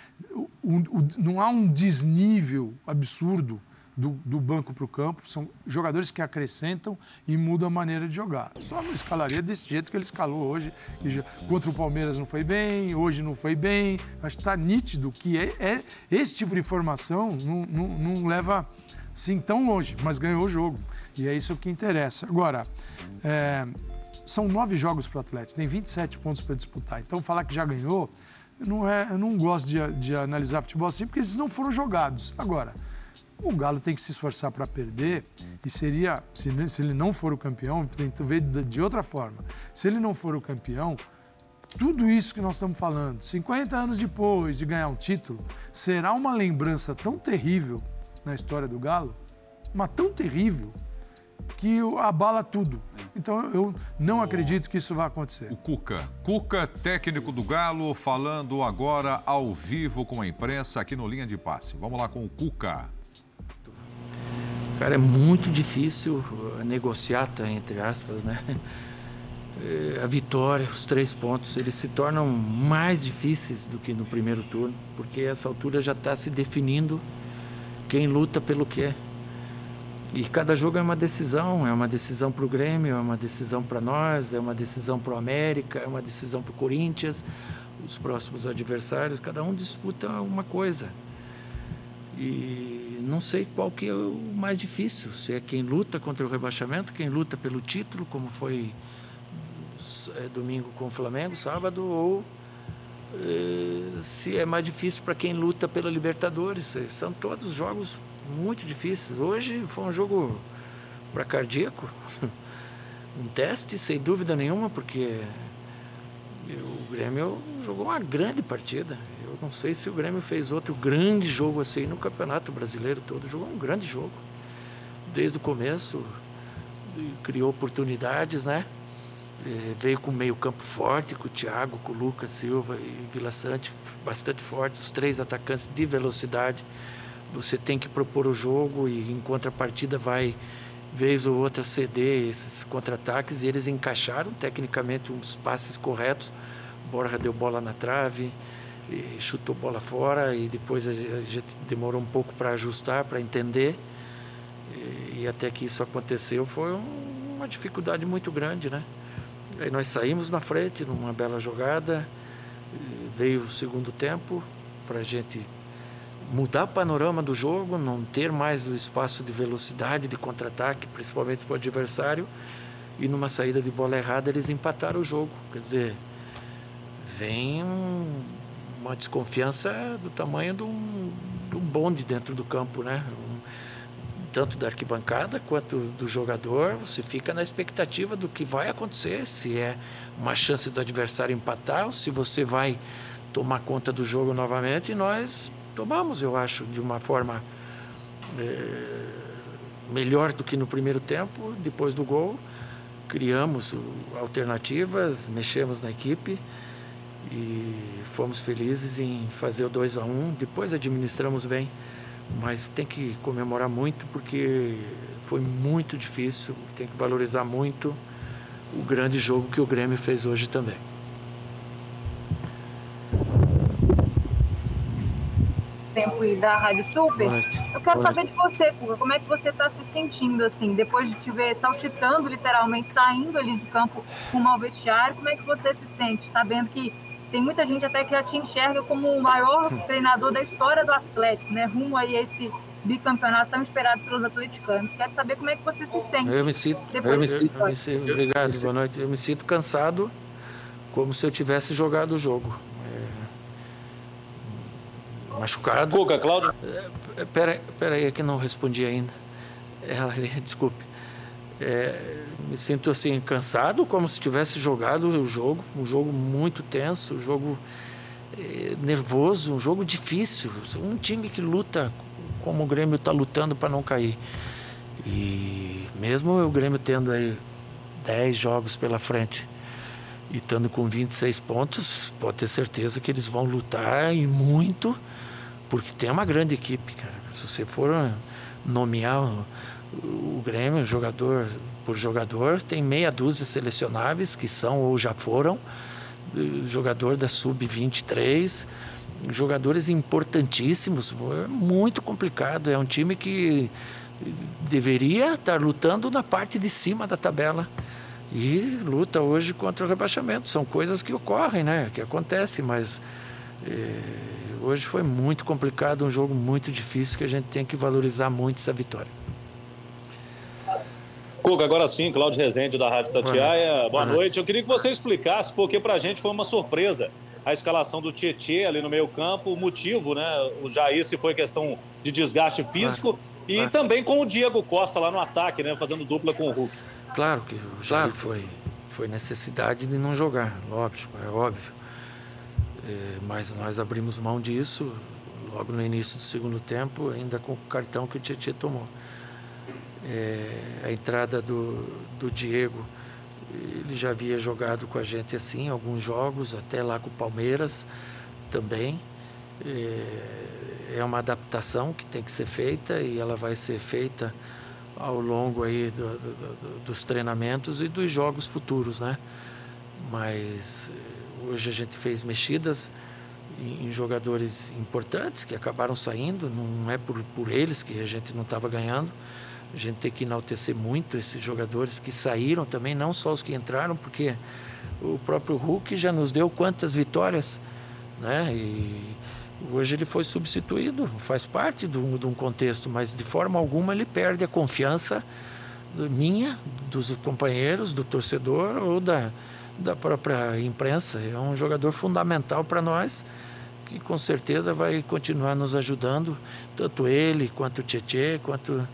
um, não há um desnível absurdo do, do banco para o campo. São jogadores que acrescentam e mudam a maneira de jogar. Só não escalaria desse jeito que ele escalou hoje. Já, contra o Palmeiras não foi bem, hoje não foi bem. Acho que está nítido que é, é, esse tipo de informação não, não, não leva assim tão longe, mas ganhou o jogo. E é isso que interessa. Agora, é, são nove jogos para o Atlético, tem 27 pontos para disputar. Então, falar que já ganhou, não é, eu não gosto de, de analisar futebol assim, porque eles não foram jogados. Agora, o Galo tem que se esforçar para perder e seria, se, ele não for o campeão, tem que ver de, de outra forma. Se ele não for o campeão, tudo isso que nós estamos falando, 50 anos depois de ganhar um título, será uma lembrança tão terrível na história do Galo, mas tão terrível, que abala tudo. Então eu não acredito que isso vai acontecer. O Cuca. Cuca, técnico do Galo, falando agora ao vivo com a imprensa aqui no Linha de Passe. Vamos lá com o Cuca. Cara, é muito difícil uh, negociar, tá, entre aspas, né? Eh, a vitória, os três pontos, eles se tornam mais difíceis do que no primeiro turno, porque essa altura já está se definindo quem luta pelo quê. E cada jogo é uma decisão, é uma decisão para o Grêmio, é uma decisão para nós, é uma decisão para o América, é uma decisão para o Corinthians, os próximos adversários, cada um disputa uma coisa. E não sei qual que é o mais difícil, se é quem luta contra o rebaixamento, quem luta pelo título, como foi é, domingo com o Flamengo, sábado, ou é, se é mais difícil para quem luta pela Libertadores. É, são todos jogos muito difíceis. Hoje foi um jogo para cardíaco, um teste, sem dúvida nenhuma, porque o Grêmio jogou uma grande partida. Eu não sei se o Grêmio fez outro grande jogo assim no Campeonato Brasileiro todo. Jogou um grande jogo. Desde o começo, criou oportunidades, né? É, veio com meio campo forte, com o Thiago, com o Lucas Silva e Vila Sante, bastante fortes, os três atacantes de velocidade. Você tem que propor o jogo e em contrapartida vai vez ou outra ceder esses contra-ataques e eles encaixaram tecnicamente uns passes corretos. Borja deu bola na trave, chutou bola fora e depois a gente demorou um pouco para ajustar, para entender. E, até que isso aconteceu foi uma dificuldade muito grande, né? Aí nós saímos na frente numa bela jogada, veio o segundo tempo para a gente mudar o panorama do jogo, não ter mais o espaço de velocidade, de contra-ataque, principalmente para o adversário. E numa saída de bola errada eles empataram o jogo. Quer dizer, vem um, uma desconfiança do tamanho de um, de um bonde dentro do campo, né? Um, tanto da arquibancada quanto do jogador, você fica na expectativa do que vai acontecer, se é uma chance do adversário empatar ou se você vai tomar conta do jogo novamente e nós tomamos, eu acho, de uma forma é, melhor do que no primeiro tempo, depois do gol. Criamos alternativas, mexemos na equipe e fomos felizes em fazer o 2 a 1 um. Depois administramos bem mas tem que comemorar muito porque foi muito difícil, tem que valorizar muito o grande jogo que o Grêmio fez hoje também. tempo e da Rádio Super. Eu quero saber de você, Cuca, como é que você está se sentindo assim, depois de te ver saltitando, literalmente, saindo ali de campo com ao vestiário, como é que você se sente, sabendo que tem muita gente até que já te enxerga como o maior treinador da história do Atlético, né? Rumo aí a esse bicampeonato tão esperado pelos atleticanos. Quero saber como é que você se sente. Eu me sinto, eu me, sinto, eu me sinto obrigado, boa noite. Eu me sinto cansado, como se eu tivesse jogado o jogo machucado. Cuca, Cláudio? É, pera, pera aí, que não respondi ainda. É, desculpe. É, me sinto assim cansado, como se tivesse jogado o jogo, um jogo muito tenso, um jogo é, nervoso, um jogo difícil. Um time que luta como o Grêmio está lutando para não cair. E mesmo o Grêmio tendo aí 10 jogos pela frente e estando com 26 pontos, pode ter certeza que eles vão lutar e muito porque tem uma grande equipe, cara. Se você for nomear o Grêmio, jogador por jogador, tem meia dúzia selecionáveis que são ou já foram eh, jogador da sub-23, jogadores importantíssimos, é muito complicado. É um time que deveria estar lutando na parte de cima da tabela e luta hoje contra o rebaixamento. São coisas que ocorrem, né? Que acontecem, mas é, Hoje foi muito complicado, um jogo muito difícil que a gente tem que valorizar muito essa vitória. Cuca, agora sim, Cláudio Rezende da Rádio Tatiaia. Boa, Boa noite. noite. Eu queria que você explicasse, porque para a gente foi uma surpresa a escalação do Tietê ali no meio campo, o motivo, né? O Jair se foi questão de desgaste físico e também com o Diego Costa lá no ataque, né? Fazendo dupla com o Hulk. Claro que o Jair foi, foi necessidade de não jogar, lógico, é óbvio. É, mas nós abrimos mão disso logo no início do segundo tempo, ainda com o cartão que o Tietchan tomou. É, a entrada do, do Diego, ele já havia jogado com a gente assim, alguns jogos, até lá com o Palmeiras também. É, é uma adaptação que tem que ser feita e ela vai ser feita ao longo aí do, do, dos treinamentos e dos jogos futuros, né? Mas Hoje a gente fez mexidas em, jogadores importantes que acabaram saindo, não é por, por eles que a gente não estava ganhando. A gente tem que enaltecer muito esses jogadores que saíram também, não só os que entraram, porque o próprio Hulk já nos deu quantas vitórias, né? E hoje ele foi substituído, faz parte de um, de um contexto, mas de forma alguma ele perde a confiança minha, dos companheiros, do torcedor ou da, da própria imprensa. É um jogador fundamental para nós, que com certeza vai continuar nos ajudando, tanto ele, quanto o Tietê, quanto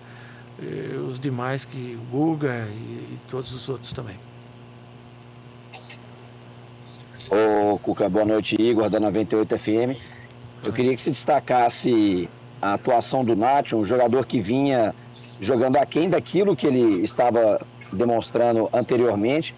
eh, os demais, que o Guga e, e, todos os outros também. Ô, Cuca, boa noite, Igor, da 98 FM. Eu queria que se destacasse a atuação do Nath, um jogador que vinha jogando aquém daquilo que ele estava demonstrando anteriormente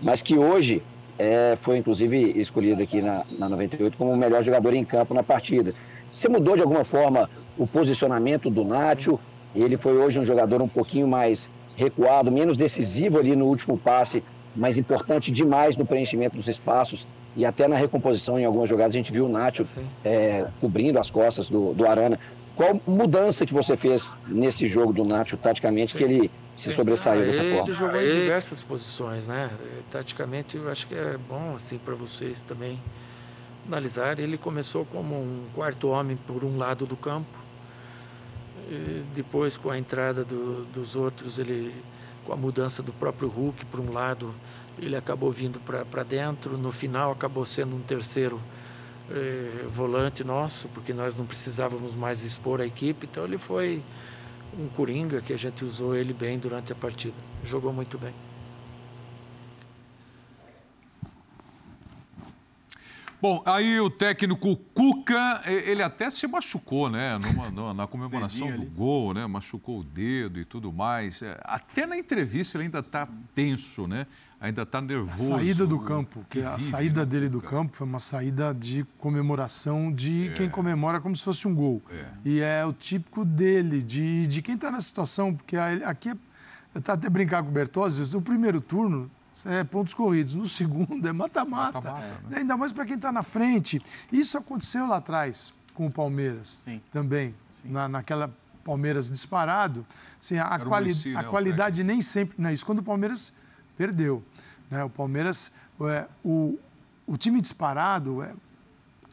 mas que hoje é, foi inclusive escolhido aqui na, na 98 como o melhor jogador em campo na partida. Você mudou de alguma forma o posicionamento do Nacho? Ele foi hoje um jogador um pouquinho mais recuado, menos decisivo ali no último passe, mas importante demais no preenchimento dos espaços e até na recomposição em algumas jogadas a gente viu o Nacho é, cobrindo as costas do, do Arana. Qual mudança que você fez nesse jogo do Nacho, taticamente, Sim. que ele se sobressaiu ah, dessa ele, forma? Ele jogou em diversas posições, né? Taticamente, eu acho que é bom, assim, para vocês também analisar. Ele começou como um quarto homem por um lado do campo. Depois, com a entrada do, dos outros, ele, com a mudança do próprio Hulk para um lado, ele acabou vindo para dentro. No final, acabou sendo um terceiro eh, volante nosso, porque nós não precisávamos mais expor a equipe, então ele foi um coringa que a gente usou ele bem durante a partida. Jogou muito bem. Bom, aí o técnico Cuca, ele até se machucou, né? Numa, na comemoração do gol, né? Machucou o dedo e tudo mais. É, até na entrevista ele ainda está tenso, né? Ainda está nervoso. A saída do campo, que, a saída né, dele do campo foi uma saída de comemoração de é. quem comemora como se fosse um gol. É. E é o típico dele, de, de quem está na situação, porque aqui, é, eu estava até brincar com o Bertozzi, no primeiro turno, é, pontos corridos. No segundo é mata-mata. Né? Ainda mais para quem está na frente. Isso aconteceu lá atrás com o Palmeiras Sim. também. Sim. Na, naquela Palmeiras disparado. Assim, a, quali si, a né, qualidade nem sempre. Não é isso. Quando o Palmeiras perdeu. Né? O Palmeiras, é, o, o time disparado, é,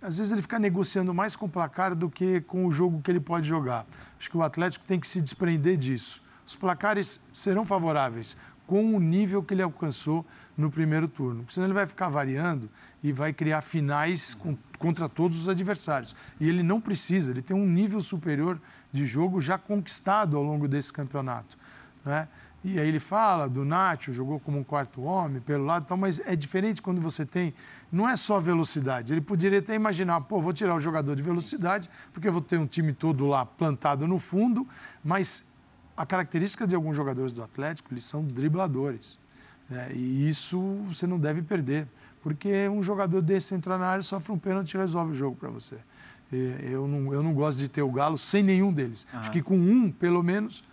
às vezes ele fica negociando mais com o placar do que com o jogo que ele pode jogar. Acho que o Atlético tem que se desprender disso. Os placares serão favoráveis com o nível que ele alcançou no primeiro turno. Porque senão ele vai ficar variando e vai criar finais com, contra todos os adversários. E ele não precisa, ele tem um nível superior de jogo já conquistado ao longo desse campeonato. Né? E aí ele fala do Nacho, jogou como um quarto homem, pelo lado e tal, mas é diferente quando você tem. Não é só velocidade. Ele poderia até imaginar, pô, vou tirar o jogador de velocidade, porque eu vou ter um time todo lá plantado no fundo, mas a característica de alguns jogadores do Atlético, eles são dribladores. Né? E isso você não deve perder, porque um jogador desse entrar na área, sofre um pênalti e resolve o jogo para você. Eu não, eu não gosto de ter o Galo sem nenhum deles. Uhum. Acho que com um, pelo menos,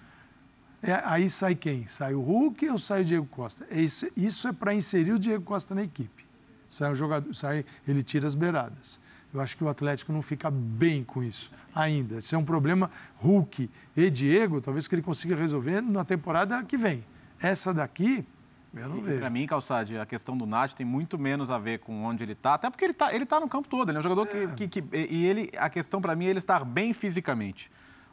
é, aí sai quem? Sai o Hulk ou sai o Diego Costa? É isso, isso é para inserir o Diego Costa na equipe. Sai o jogador, sai, ele tira as beiradas. Eu acho que o Atlético não fica bem com isso ainda. Isso é um problema Hulk e Diego, talvez que ele consiga resolver na temporada que vem. Essa daqui, eu não vejo. Para mim, Calçade, a questão do Nath tem muito menos a ver com onde ele está, até porque ele está ele tá no campo todo, ele é um jogador é. Que, que, que, E ele, a questão para mim é ele estar bem fisicamente.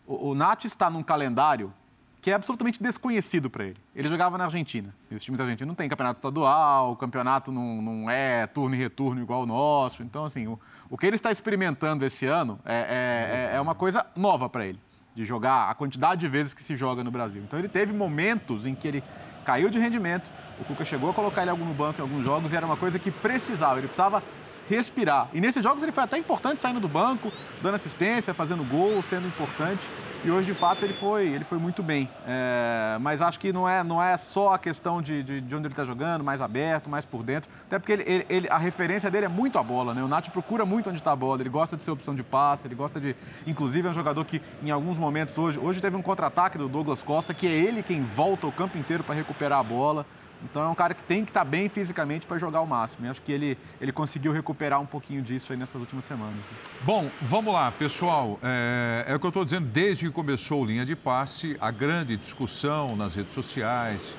O, o Nath está num calendário que é absolutamente desconhecido para ele. Ele jogava na Argentina. E os times argentinos não têm campeonato estadual, o campeonato não, não é turno e retorno igual o nosso. Então, assim, o, o que ele está experimentando esse ano é, é, é, é uma coisa nova para ele, de jogar a quantidade de vezes que se joga no Brasil. Então, ele teve momentos em que ele caiu de rendimento, o Cuca chegou a colocar ele no banco em alguns jogos e era uma coisa que precisava. Ele precisava respirar. E nesses jogos ele foi até importante saindo do banco, dando assistência, fazendo gol, sendo importante. E hoje, de fato, ele foi, ele foi muito bem. É, mas acho que não é, não é só a questão de, de, de onde ele está jogando, mais aberto, mais por dentro. Até porque ele, ele, ele, a referência dele é muito a bola, né? O Nath procura muito onde está a bola, ele gosta de ser opção de passe, ele gosta de. Inclusive, é um jogador que, em alguns momentos hoje, hoje teve um contra-ataque do Douglas Costa, que é ele quem volta o campo inteiro para recuperar a bola. Então é um cara que tem que estar tá bem fisicamente para jogar o máximo. E acho que ele, ele conseguiu recuperar um pouquinho disso aí nessas últimas semanas. Bom, vamos lá, pessoal. É, é o que eu estou dizendo desde que começou linha de passe, a grande discussão nas redes sociais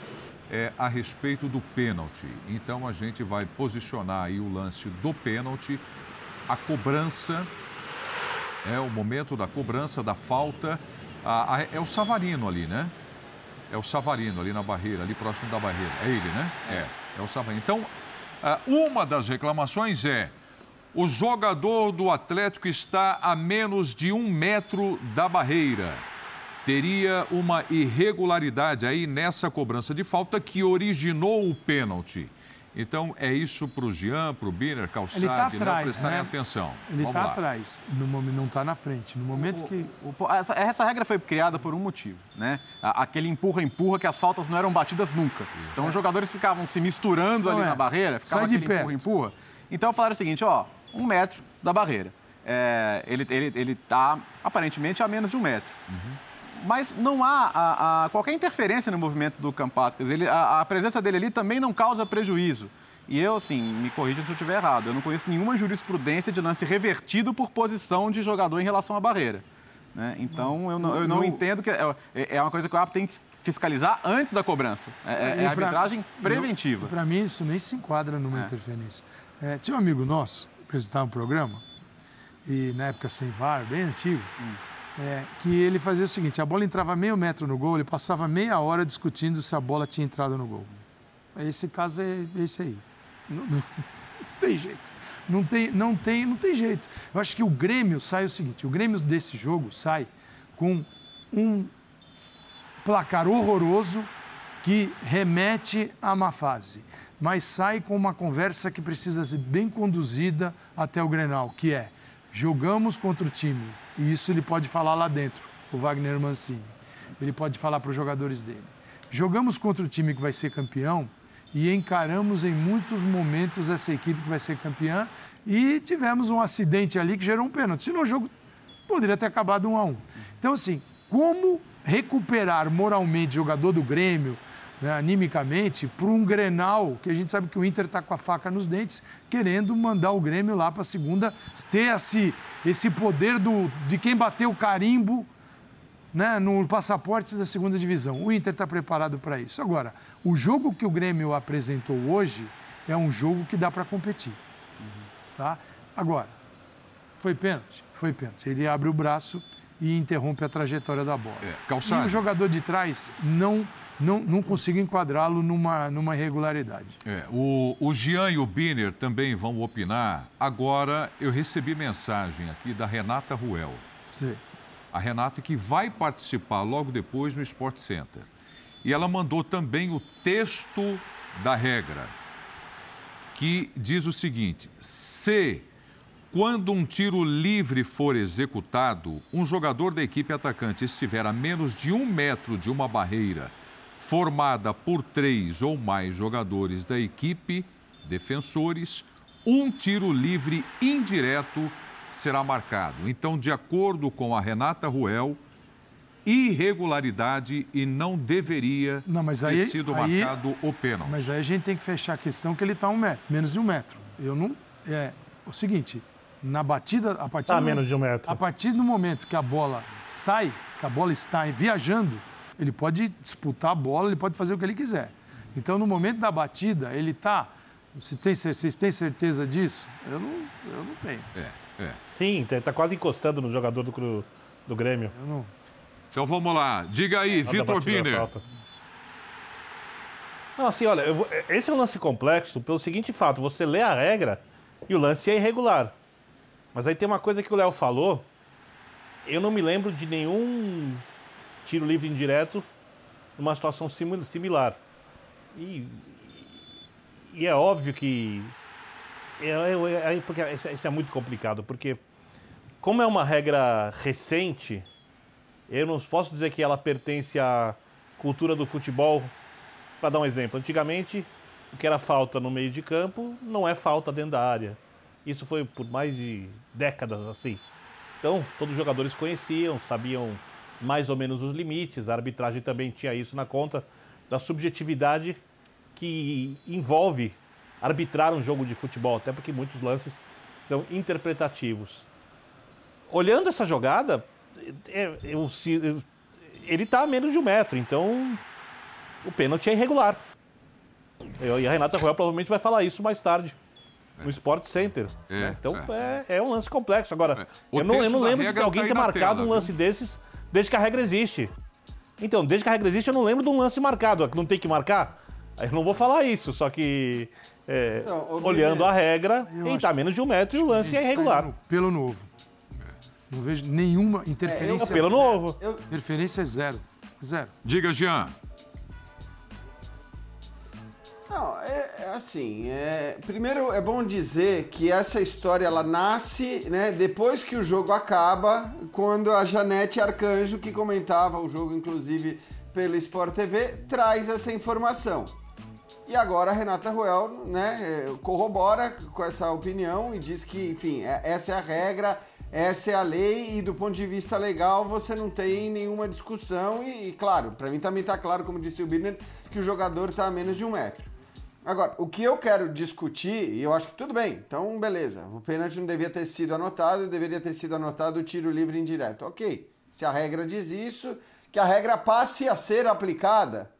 é a respeito do pênalti. Então a gente vai posicionar aí o lance do pênalti, a cobrança, é o momento da cobrança, da falta. A, a, é o Savarino ali, né? É o Savarino ali na barreira, ali próximo da barreira. É ele, né? É, é o Savarino. Então, ah, uma das reclamações é: o jogador do Atlético está a menos de um metro da barreira. Teria uma irregularidade aí nessa cobrança de falta que originou o pênalti. Então, é isso para o Jean, para o Biner, Calçade, tá atrás, não prestarem né? atenção. Ele está atrás, no momento, não está na frente. No momento o, que... O, essa, essa, regra foi criada por um motivo, né? Aquele empurra-empurra que as faltas não eram batidas nunca. Isso. Então, os jogadores ficavam se misturando não ali é. na barreira, ficava Sai aquele empurra-empurra. Então, falaram o seguinte, ó, um metro da barreira. É, ele está, ele, ele tá, aparentemente, a menos de um metro. Uhum mas não há a, a, qualquer interferência no movimento do Campascas. Ele, a, a, presença dele ali também não causa prejuízo. E eu, assim, me corrija se eu estiver errado, eu não conheço nenhuma jurisprudência de lance revertido por posição de jogador em relação à barreira. Né? Então, eu não, eu não entendo que é, é, é uma coisa que o árbitro tem que fiscalizar antes da cobrança. É, é, é arbitragem preventiva. Para mim, isso nem se enquadra numa é. interferência. É, tinha um amigo nosso, apresentava um programa, e na época sem VAR, bem antigo, hum é, que ele fazia o seguinte: a bola entrava meio metro no gol, ele passava meia hora discutindo se a bola tinha entrado no gol. Esse caso é esse aí. Não, não, não tem jeito. Não tem, não, tem, não tem jeito. Eu acho que o Grêmio sai o seguinte: o Grêmio desse jogo sai com um placar horroroso que remete a uma fase. mas sai com uma conversa que precisa ser bem conduzida até o Grenal, que é jogamos contra o time, e isso ele pode falar lá dentro, o Wagner Mancini. Ele pode falar para os jogadores dele. Jogamos contra o time que vai ser campeão e encaramos em muitos momentos essa equipe que vai ser campeã e tivemos um acidente ali que gerou um pênalti. Senão o jogo poderia ter acabado um a um. Então, assim, como recuperar moralmente jogador do Grêmio, né, animicamente, para um Grenal, que a gente sabe que o Inter está com a faca nos dentes, querendo mandar o Grêmio lá para a segunda, ter esse, esse poder do, de quem bateu o carimbo né, no passaporte da segunda divisão. O Inter está preparado para isso. Agora, o jogo que o Grêmio apresentou hoje é um jogo que dá para competir. Tá? Agora, foi pênalti? Foi pênalti. Ele abre o braço e interrompe a trajetória da bola. É, e o jogador de trás não, não, não consigo enquadrá-lo numa, numa irregularidade. É, o, o Jean e o Biner também vão opinar. Agora, eu recebi mensagem aqui da Renata Ruel. Sim. A Renata que vai participar logo depois no Sport Center. E ela mandou também o texto da regra, que diz o seguinte: se quando um tiro livre for executado, um jogador da equipe atacante estiver a menos de um metro de uma barreira formada por três ou mais jogadores da equipe, defensores, um tiro livre indireto será marcado. Então, de acordo com a Renata Ruel, irregularidade e não deveria Não, mas ter aí- sido aí- marcado o pênalti. Mas aí a gente tem que fechar a questão que ele está um metro, menos de um metro. Eu não. É o seguinte, na batida, a partir Tá a do- menos de um metro. A partir do momento que a bola sai, que a bola está viajando, ele pode disputar a bola, ele pode fazer o que ele quiser. Então, no momento da batida, ele está. Você tem, vocês têm certeza disso? Eu não, eu não tenho. É, é. Sim, tá tá quase encostando no jogador do, Cru- do Grêmio. Eu não. Então vamos lá. Diga aí, Nada Vitor Biner. Não, assim, olha, eu vou- esse é um lance complexo pelo seguinte fato: você lê a regra e o lance é irregular. Mas aí tem uma coisa que o Léo falou. Eu não me lembro de nenhum tiro livre indireto numa situação similar. E, e é óbvio que. É, é- é- porque isso, isso é muito complicado, porque como é uma regra recente, eu não posso dizer que ela pertence à cultura do futebol. Para dar um exemplo, antigamente o que era falta no meio de campo não é falta dentro da área. Isso foi por mais de décadas assim. Então, todos os jogadores conheciam, sabiam mais ou menos os limites, a arbitragem também tinha isso na conta da subjetividade que envolve arbitrar um jogo de futebol, até porque muitos lances são interpretativos. Olhando essa jogada, é- eu se- eu- ele está a menos de um metro, então o pênalti é irregular. Eu- e a Renata Royal provavelmente vai falar isso mais tarde. No Sport Center. É, né? Então é. é um lance complexo. Agora, É. Eu não, eu não lembro de alguém tá ter marcado tela, um viu? lance desses desde que a regra existe. Então, desde que a regra existe, eu não lembro de um lance marcado. Não tem que marcar? Aí Eu não vou falar isso, só que é, Não, olhando a regra, eu ele acho- está menos de um metro e o lance é irregular. Tá Pelo novo. Não vejo nenhuma É interferência. pelo novo. Eu, Interferência é zero. Zero. Diga, Jean. Não, é, é assim, é, primeiro é bom dizer que essa história ela nasce, né, depois que o jogo acaba, quando a Janete Arcanjo, que comentava o jogo inclusive pelo Sport TV, traz essa informação. E agora a Renata Roel, né, é, corrobora com essa opinião e diz que, enfim, é- essa é a regra, essa é a lei e do ponto de vista legal você não tem nenhuma discussão e, e, claro, para mim também tá claro, como disse o Birner, que o jogador está a menos de um metro. Agora, o que eu quero discutir, e eu acho que tudo bem, então beleza, o pênalti não devia ter sido anotado, deveria ter sido anotado o tiro livre indireto. Ok, se a regra diz isso, que a regra passe a ser aplicada.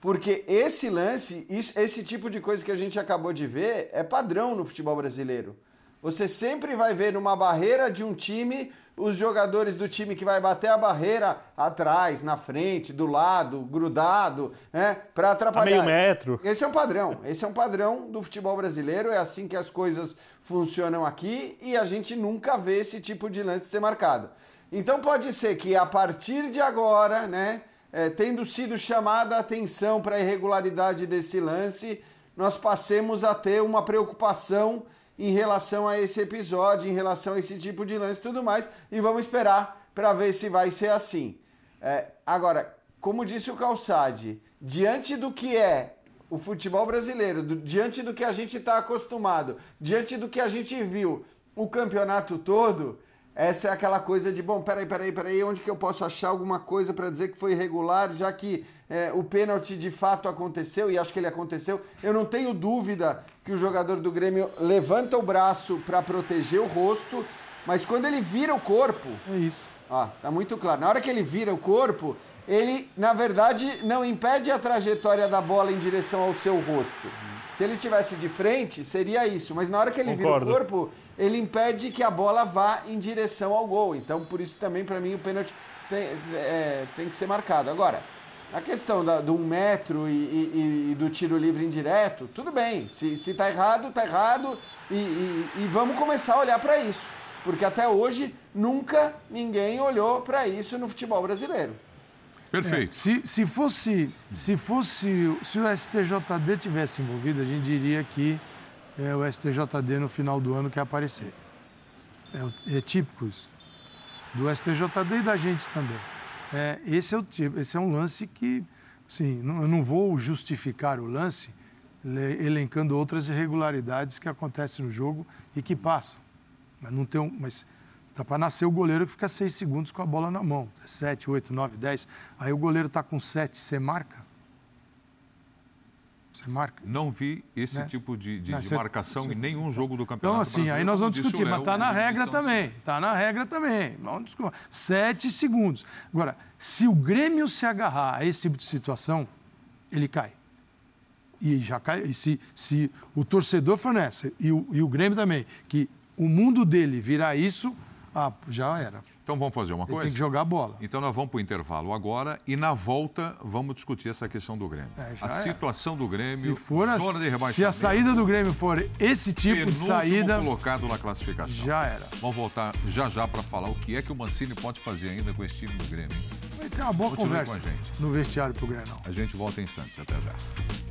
Porque esse lance, isso- esse tipo de coisa que a gente acabou de ver, é padrão no futebol brasileiro. Você sempre vai ver numa barreira de um time os jogadores do time que vai bater a barreira atrás, na frente, do lado, grudado, né, para atrapalhar. meio metro. Esse é um padrão. Esse é um padrão do futebol brasileiro. É assim que as coisas funcionam aqui e a gente nunca vê esse tipo de lance ser marcado. Então pode ser que a partir de agora, né, é, tendo sido chamada a atenção para a irregularidade desse lance, nós passemos a ter uma preocupação em relação a esse episódio, em relação a esse tipo de lance e tudo mais, e vamos esperar para ver se vai ser assim. É, agora, como disse o Calçade, diante do que é o futebol brasileiro, do, diante do que a gente está acostumado, diante do que a gente viu o campeonato todo, essa é aquela coisa de, bom, peraí, peraí, peraí, onde que eu posso achar alguma coisa para dizer que foi irregular, já que é, o pênalti de fato aconteceu, e acho que ele aconteceu. Eu não tenho dúvida que o jogador do Grêmio levanta o braço para proteger o rosto, mas quando ele vira o corpo. É isso. Ó, tá muito claro. Na hora que ele vira o corpo, ele, na verdade, não impede a trajetória da bola em direção ao seu rosto. Se ele tivesse de frente, seria isso. Mas na hora que ele Concordo. vira o corpo, ele impede que a bola vá em direção ao gol. Então, por isso também, para mim, o pênalti tem, é, tem que ser marcado. Agora, a questão da, do um metro e, e- e do tiro livre indireto, tudo bem. Se, se tá errado, tá errado. E, e- e vamos começar a olhar para isso. Porque até hoje, nunca ninguém olhou para isso no futebol brasileiro. Perfeito. Se, se fosse, se fosse, se o STJD tivesse envolvido, a gente diria que é o STJD no final do ano quer aparecer. É, é típico isso. Do STJD e da gente também. É, esse, é o, esse é um lance que, sim, eu não vou justificar o lance le- elencando outras irregularidades que acontecem no jogo e que passam. Mas não tem um, mas tá para nascer o goleiro que fica seis segundos com a bola na mão. Sete, oito, nove, dez. Aí o goleiro tá com sete, você marca? Você marca? Não vi esse Né? tipo de, de- Não, de marcação você- em nenhum jogo do Então, Campeonato assim, Brasileiro, aí nós vamos discutir, mas Léo, está na uma regra também. Está na regra também. Vamos discutir. Sete segundos. Agora, se o Grêmio se agarrar a esse tipo de situação, ele cai. E já cai. E se, se o torcedor for nessa, e o, e o Grêmio também, que o mundo dele virar isso, ah, já era. Então vamos fazer uma Ele coisa? tem que jogar bola. Então nós vamos para o intervalo agora e na volta vamos discutir essa questão do Grêmio. É, a é. situação do Grêmio, Se, for a, zona de rebaixamento, se a saída do Grêmio for esse tipo de saída, colocado na classificação. já era. Vamos voltar já já para falar o que é que o Mancini pode fazer ainda com esse time do Grêmio. hein? Vai ter uma boa Continue conversa com a gente. no vestiário pro Grêmio. A gente volta em instantes. Até já.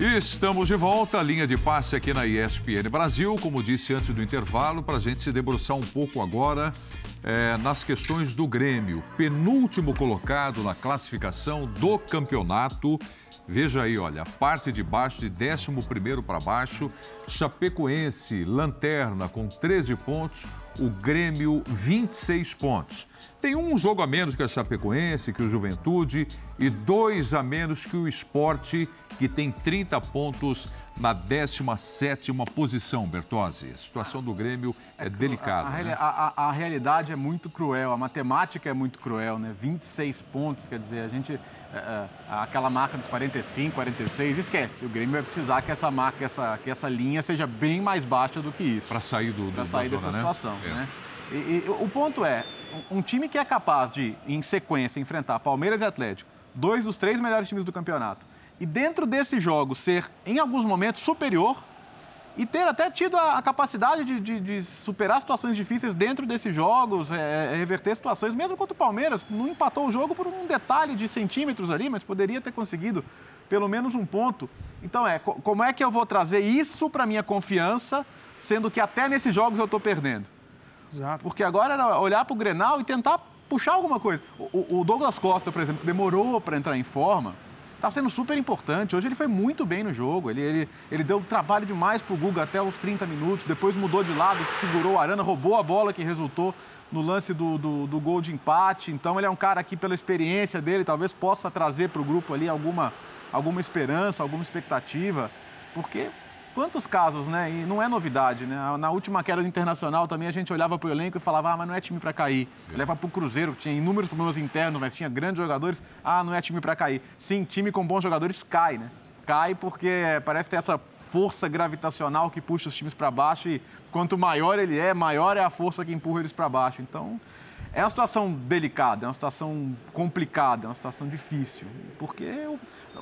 Estamos de volta, linha de passe aqui na ESPN Brasil, como disse antes do intervalo, para a gente se debruçar um pouco agora é, nas questões do Grêmio. Penúltimo colocado na classificação do campeonato. Veja aí, olha, parte de baixo, de 11 para baixo, Chapecoense, lanterna com 13 pontos, o Grêmio 26 pontos. Tem um jogo a menos que a Chapecoense, que o Juventude, e dois a menos que o Esporte, que tem 30 pontos na 17ª posição, Bertozzi. A situação do Grêmio é, é delicada. A, né? a, a, a, realidade é muito cruel, a matemática é muito cruel, né? 26 pontos, quer dizer, a gente... É, é, aquela marca dos 45, 46, esquece. O Grêmio vai precisar que essa marca, essa, que essa linha seja bem mais baixa do que isso. Para sair do, do Para sair dessa zona, situação, né? né? E, e, o ponto é, um time que é capaz de, em sequência, enfrentar Palmeiras e Atlético, dois dos três melhores times do campeonato, e dentro desse jogo ser, em alguns momentos, superior e ter até tido a, a capacidade de, de, de, superar situações difíceis dentro desses jogos, é, é, reverter situações, mesmo contra o Palmeiras, não empatou o jogo por um detalhe de centímetros ali, mas poderia ter conseguido pelo menos um ponto. Então é, como é que eu vou trazer isso para minha confiança, sendo que até nesses jogos eu estou perdendo? Exato. Porque agora era olhar para o Grenal e tentar puxar alguma coisa. O, o Douglas Costa, por exemplo, demorou para entrar em forma, está sendo super importante. Hoje ele foi muito bem no jogo. Ele, ele, ele deu trabalho demais para o Guga até os 30 minutos. Depois mudou de lado, segurou a Arana, roubou a bola que resultou no lance do, do, do, gol de empate. Então ele é um cara que, pela experiência dele, talvez possa trazer para o grupo ali alguma, alguma esperança, alguma expectativa. Porque Quantos casos, né? E não é novidade, né? Na última queda do Internacional também a gente olhava para o elenco e falava, ah, mas não é time para cair. É. Leva para o Cruzeiro, que tinha inúmeros problemas internos, mas tinha grandes jogadores. Ah, não é time para cair. Sim, time com bons jogadores cai, né? Cai porque parece ter essa força gravitacional que puxa os times para baixo e quanto maior ele é, maior é a força que empurra eles para baixo. Então, é uma situação delicada, é uma situação complicada, é uma situação difícil, porque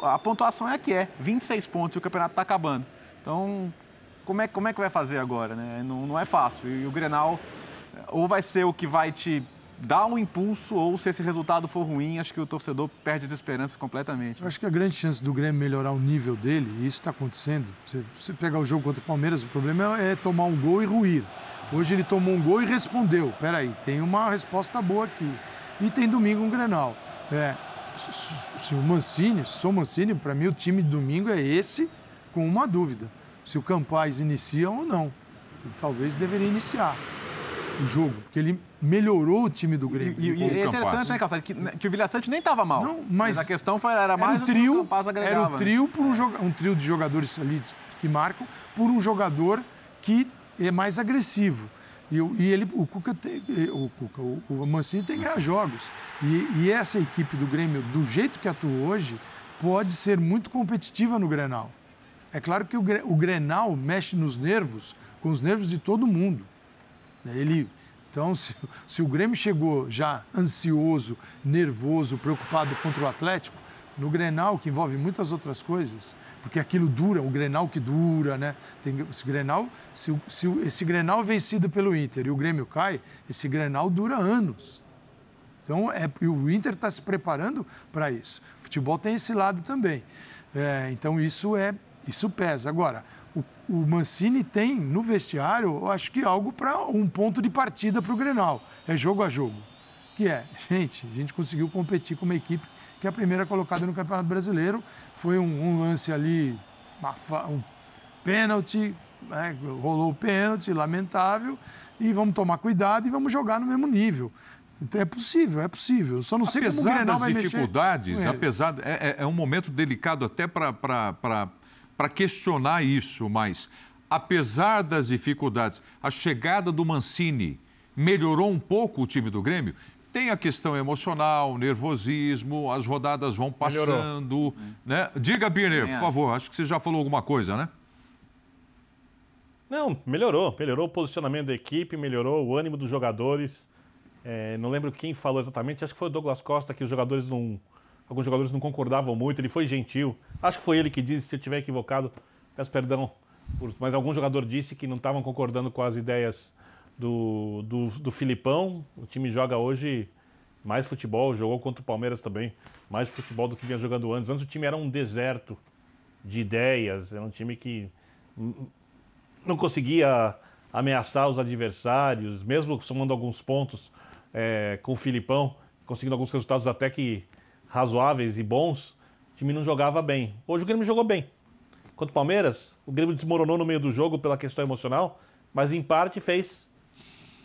a pontuação é a que é, 26 pontos e o campeonato está acabando. Então, como é, como é que vai fazer agora? Né? Não, não é fácil. E o Grenal ou vai ser o que vai te dar um impulso, ou se esse resultado for ruim, acho que o torcedor perde as esperanças completamente. Eu acho que a grande chance do Grêmio melhorar o nível dele, e isso está acontecendo, você, você pegar o jogo contra o Palmeiras, o problema é, é tomar um gol e ruir. Hoje ele tomou um gol e respondeu. Peraí, tem uma resposta boa aqui. E tem domingo um Grenal. É, se o Mancini, sou Mancini, para mim o time de domingo é esse, com uma dúvida se o Campaz inicia ou não. E talvez deveria iniciar o jogo, porque ele melhorou o time do Grêmio. E, e, e é interessante, né, Calçado, que, que, o Vilha Sante nem estava mal. Não, mas, mas, a questão foi, era mais era um trio, o Campaz agregava. Era um trio, por um, um trio de jogadores ali que marcam, por um jogador que é mais agressivo. E, e ele, o Cuca, tem, o, Cuca o, o Mancini tem que ganhar jogos. E, e essa equipe do Grêmio, do jeito que atua hoje, pode ser muito competitiva no Grenal. É claro que o, o Grenal mexe nos nervos, com os nervos de todo mundo. Ele, então, se, se, o Grêmio chegou já ansioso, nervoso, preocupado contra o Atlético, no Grenal, que envolve muitas outras coisas, porque aquilo dura, o Grenal que dura, né? Tem, esse Grenal, se, se esse Grenal vencido pelo Inter e o Grêmio cai, esse Grenal dura anos. Então, é, o Inter está se preparando para isso. O futebol tem esse lado também. É, então, isso é isso pesa. Agora, o, o Mancini tem no vestiário, eu acho que algo para um ponto de partida para o Grenal. É jogo a jogo. Que é, gente, a gente conseguiu competir com uma equipe que é a primeira colocada no Campeonato Brasileiro. Foi um, um lance ali, um pênalti, né? rolou o pênalti, lamentável. E vamos tomar cuidado e vamos jogar no mesmo nível. Então é possível, é possível. Só não sei apesar como o Grenal das dificuldades, apesar é, é, é, um momento delicado até para para questionar isso, mas apesar das dificuldades, a chegada do Mancini melhorou um pouco o time do Grêmio? Tem a questão emocional, nervosismo, as rodadas vão passando. Né? Diga, Birner, por favor, acho que você já falou alguma coisa, né? Não, melhorou. Melhorou o posicionamento da equipe, melhorou o ânimo dos jogadores. É, não lembro quem falou exatamente, acho que foi o Douglas Costa, que os jogadores não alguns jogadores não concordavam muito, ele foi gentil. Acho que foi ele que disse, se eu estiver equivocado, peço perdão, mas algum jogador disse que não estavam concordando com as ideias do, do, do Filipão. O time joga hoje mais futebol, jogou contra o Palmeiras também, mais futebol do que vinha jogando antes. Antes o time era um deserto de ideias, era um time que não conseguia ameaçar os adversários, mesmo somando alguns pontos é, com o Filipão, conseguindo alguns resultados até que razoáveis e bons, o time não jogava bem. Hoje o Grêmio jogou bem. Contra o Palmeiras, o Grêmio desmoronou no meio do jogo pela questão emocional, mas em parte fez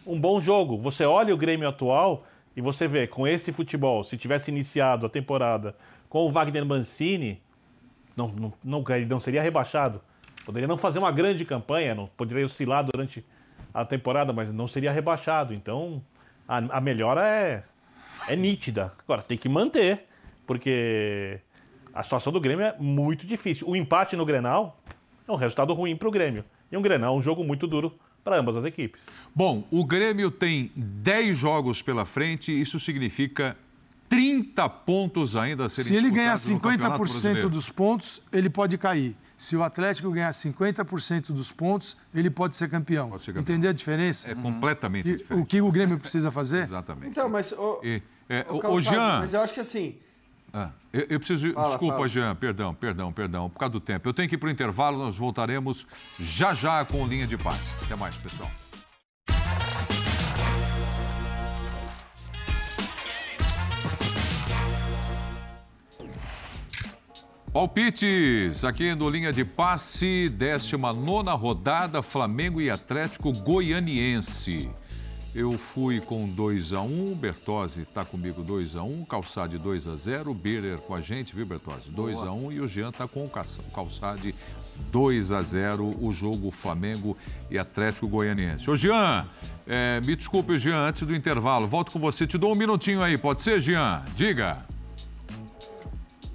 um bom jogo. Você olha o Grêmio atual e você vê, com esse futebol, se tivesse iniciado a temporada com o Wagner Mancini, não, não, não, não seria rebaixado. Poderia não fazer uma grande campanha, não poderia oscilar durante a temporada, mas não seria rebaixado. Então, a, a melhora é, é nítida. Agora, tem que manter, porque a situação do Grêmio é muito difícil. O empate no Grenal é um resultado ruim para o Grêmio. E um Grenal é um jogo muito duro para ambas as equipes. Bom, o Grêmio tem 10 jogos pela frente, isso significa 30 pontos ainda a serem Se ele ganhar 50% dos pontos, ele pode cair. Se o Atlético ganhar 50% dos pontos, ele pode ser campeão. Pode ser campeão. Entender a diferença? É completamente e, diferente. O que o Grêmio precisa fazer? Exatamente. Então, mas. O, e, é, o, o Jean. Mas eu acho que assim. Ah, eu, eu, preciso. Fala, desculpa, fala. Jean, perdão, perdão, perdão, por causa do tempo. Eu tenho que ir para o intervalo, nós voltaremos já já com linha de paz. Até mais, pessoal. Palpites aqui no Linha de Passe, 19 rodada, Flamengo e Atlético Goianiense. Eu fui com 2 a 1 um, Bertozzi está comigo 2 a 1 um, Calçade 2 a 0 Birrer com a gente, viu, Bertozzi? 2 a 1 um, e o Jean está com o Calçade 2 a 0 o jogo Flamengo e Atlético Goianiense. Ô, Jean, é, me desculpe, Jean, antes do intervalo, volto com você. Te dou um minutinho aí, pode ser, Jean? Diga.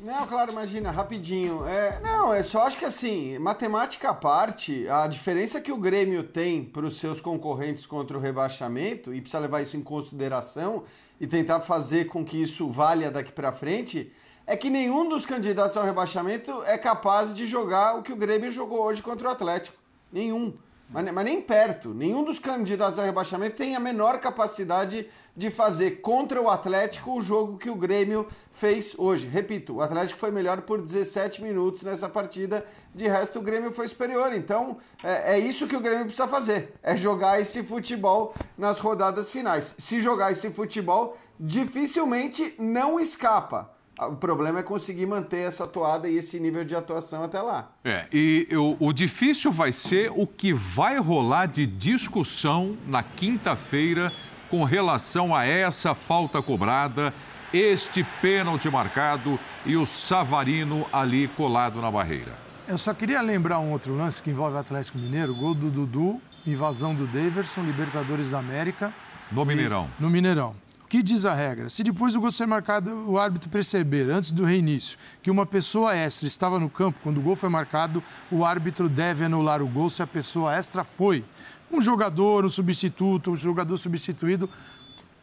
Não, claro, imagina, rapidinho. É, não, é só acho que assim, matemática à parte, a diferença que o Grêmio tem para os seus concorrentes contra o rebaixamento, e precisa levar isso em consideração e tentar fazer com que isso valha daqui para frente, é que nenhum dos candidatos ao rebaixamento é capaz de jogar o que o Grêmio jogou hoje contra o Atlético. Nenhum. Mas, mas, nem perto. Nenhum dos candidatos a rebaixamento tem a menor capacidade de fazer contra o Atlético o jogo que o Grêmio fez hoje. Repito, o Atlético foi melhor por 17 minutos nessa partida, de resto o Grêmio foi superior. Então é, é isso que o Grêmio precisa fazer: é jogar esse futebol nas rodadas finais. Se jogar esse futebol, dificilmente não escapa. O problema é conseguir manter essa toada e esse nível de atuação até lá. É, e o, o difícil vai ser o que vai rolar de discussão na quinta-feira com relação a essa falta cobrada, este pênalti marcado e o Savarino ali colado na barreira. Eu só queria lembrar um outro lance que envolve o Atlético Mineiro, gol do Dudu, invasão do Daverson, Libertadores da América. No Mineirão. no Mineirão que diz a regra? Se depois do gol ser marcado, o árbitro perceber, antes do reinício, que uma pessoa extra estava no campo quando o gol foi marcado, o árbitro deve anular o gol se a pessoa extra foi. Um jogador, um substituto, um jogador substituído.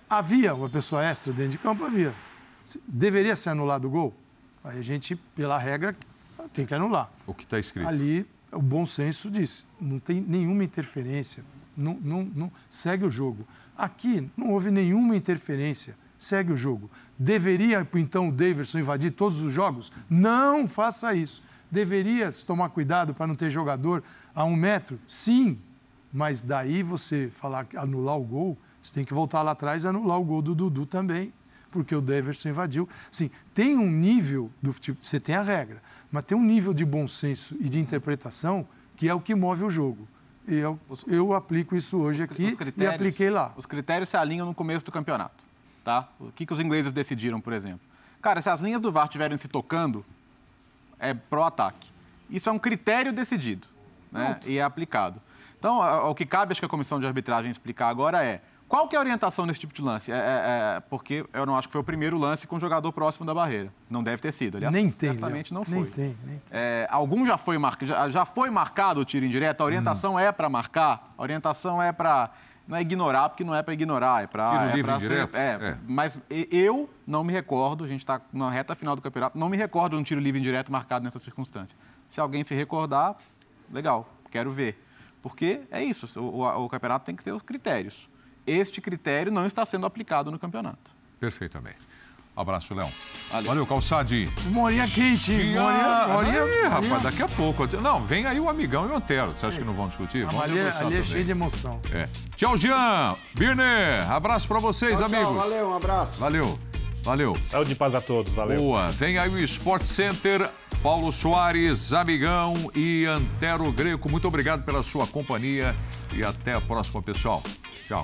Havia uma pessoa extra dentro de campo? Havia. Deveria ser anulado o gol? Aí a gente, pela regra, tem que anular. O que está escrito? Ali, o bom senso diz: não tem nenhuma interferência, não, não, não segue o jogo. Aqui não houve nenhuma interferência. Segue o jogo. Deveria, então, o Davidson invadir todos os jogos? Não faça isso. Deveria se tomar cuidado para não ter jogador a um metro? Sim. Mas daí você falar anular o gol, você tem que voltar lá atrás e anular o gol do Dudu também, porque o Davidson invadiu. Sim, tem um nível do tipo, você tem a regra, mas tem um nível de bom senso e de interpretação que é o que move o jogo. E eu, eu aplico isso hoje aqui e apliquei lá. Os critérios se alinham no começo do campeonato. Tá? O que, que os ingleses decidiram, por exemplo? Cara, se as linhas do VAR estiverem se tocando, é pró-ataque. Isso é um critério decidido né? e é aplicado. Então, o que cabe, acho que a comissão de arbitragem explicar agora é qual que é a orientação nesse tipo de lance? É, é, é, porque eu não acho que foi o primeiro lance com o jogador próximo da barreira. Não deve ter sido. Aliás, nem tem, certamente não foi. Nem tem, nem tem. É, algum já foi, mar... já, já foi marcado o tiro indireto? A orientação hum. é para marcar? A orientação é para... Não é ignorar, porque não é para ignorar, é para... Tiro é livre ser, é, é, Mas eu não me recordo, a gente está na reta final do campeonato, não me recordo de um tiro livre indireto marcado nessa circunstância. Se alguém se recordar, legal, quero ver. Porque é isso, o, o, o campeonato tem que ter os critérios este critério não está sendo aplicado no campeonato. Perfeitamente. Abraço, Léo. Valeu, Calçade. Morinha quente, hein? Morinha, morinha, Aí, morinha. rapaz, daqui a pouco. Não, vem aí o amigão e o Antero. Você acha que não vão discutir? Não, Vão ali, é- ali é também. cheio de emoção. É. Tchau, Jean. Birner, abraço pra vocês, Tchau, tchau, amigos. valeu, um abraço. Valeu. Valeu. Saúde e paz a todos, valeu. Boa. Vem aí o Sport Center, Paulo Soares, Amigão e Antero Greco. Muito obrigado pela sua companhia e até a próxima, pessoal. Tchau.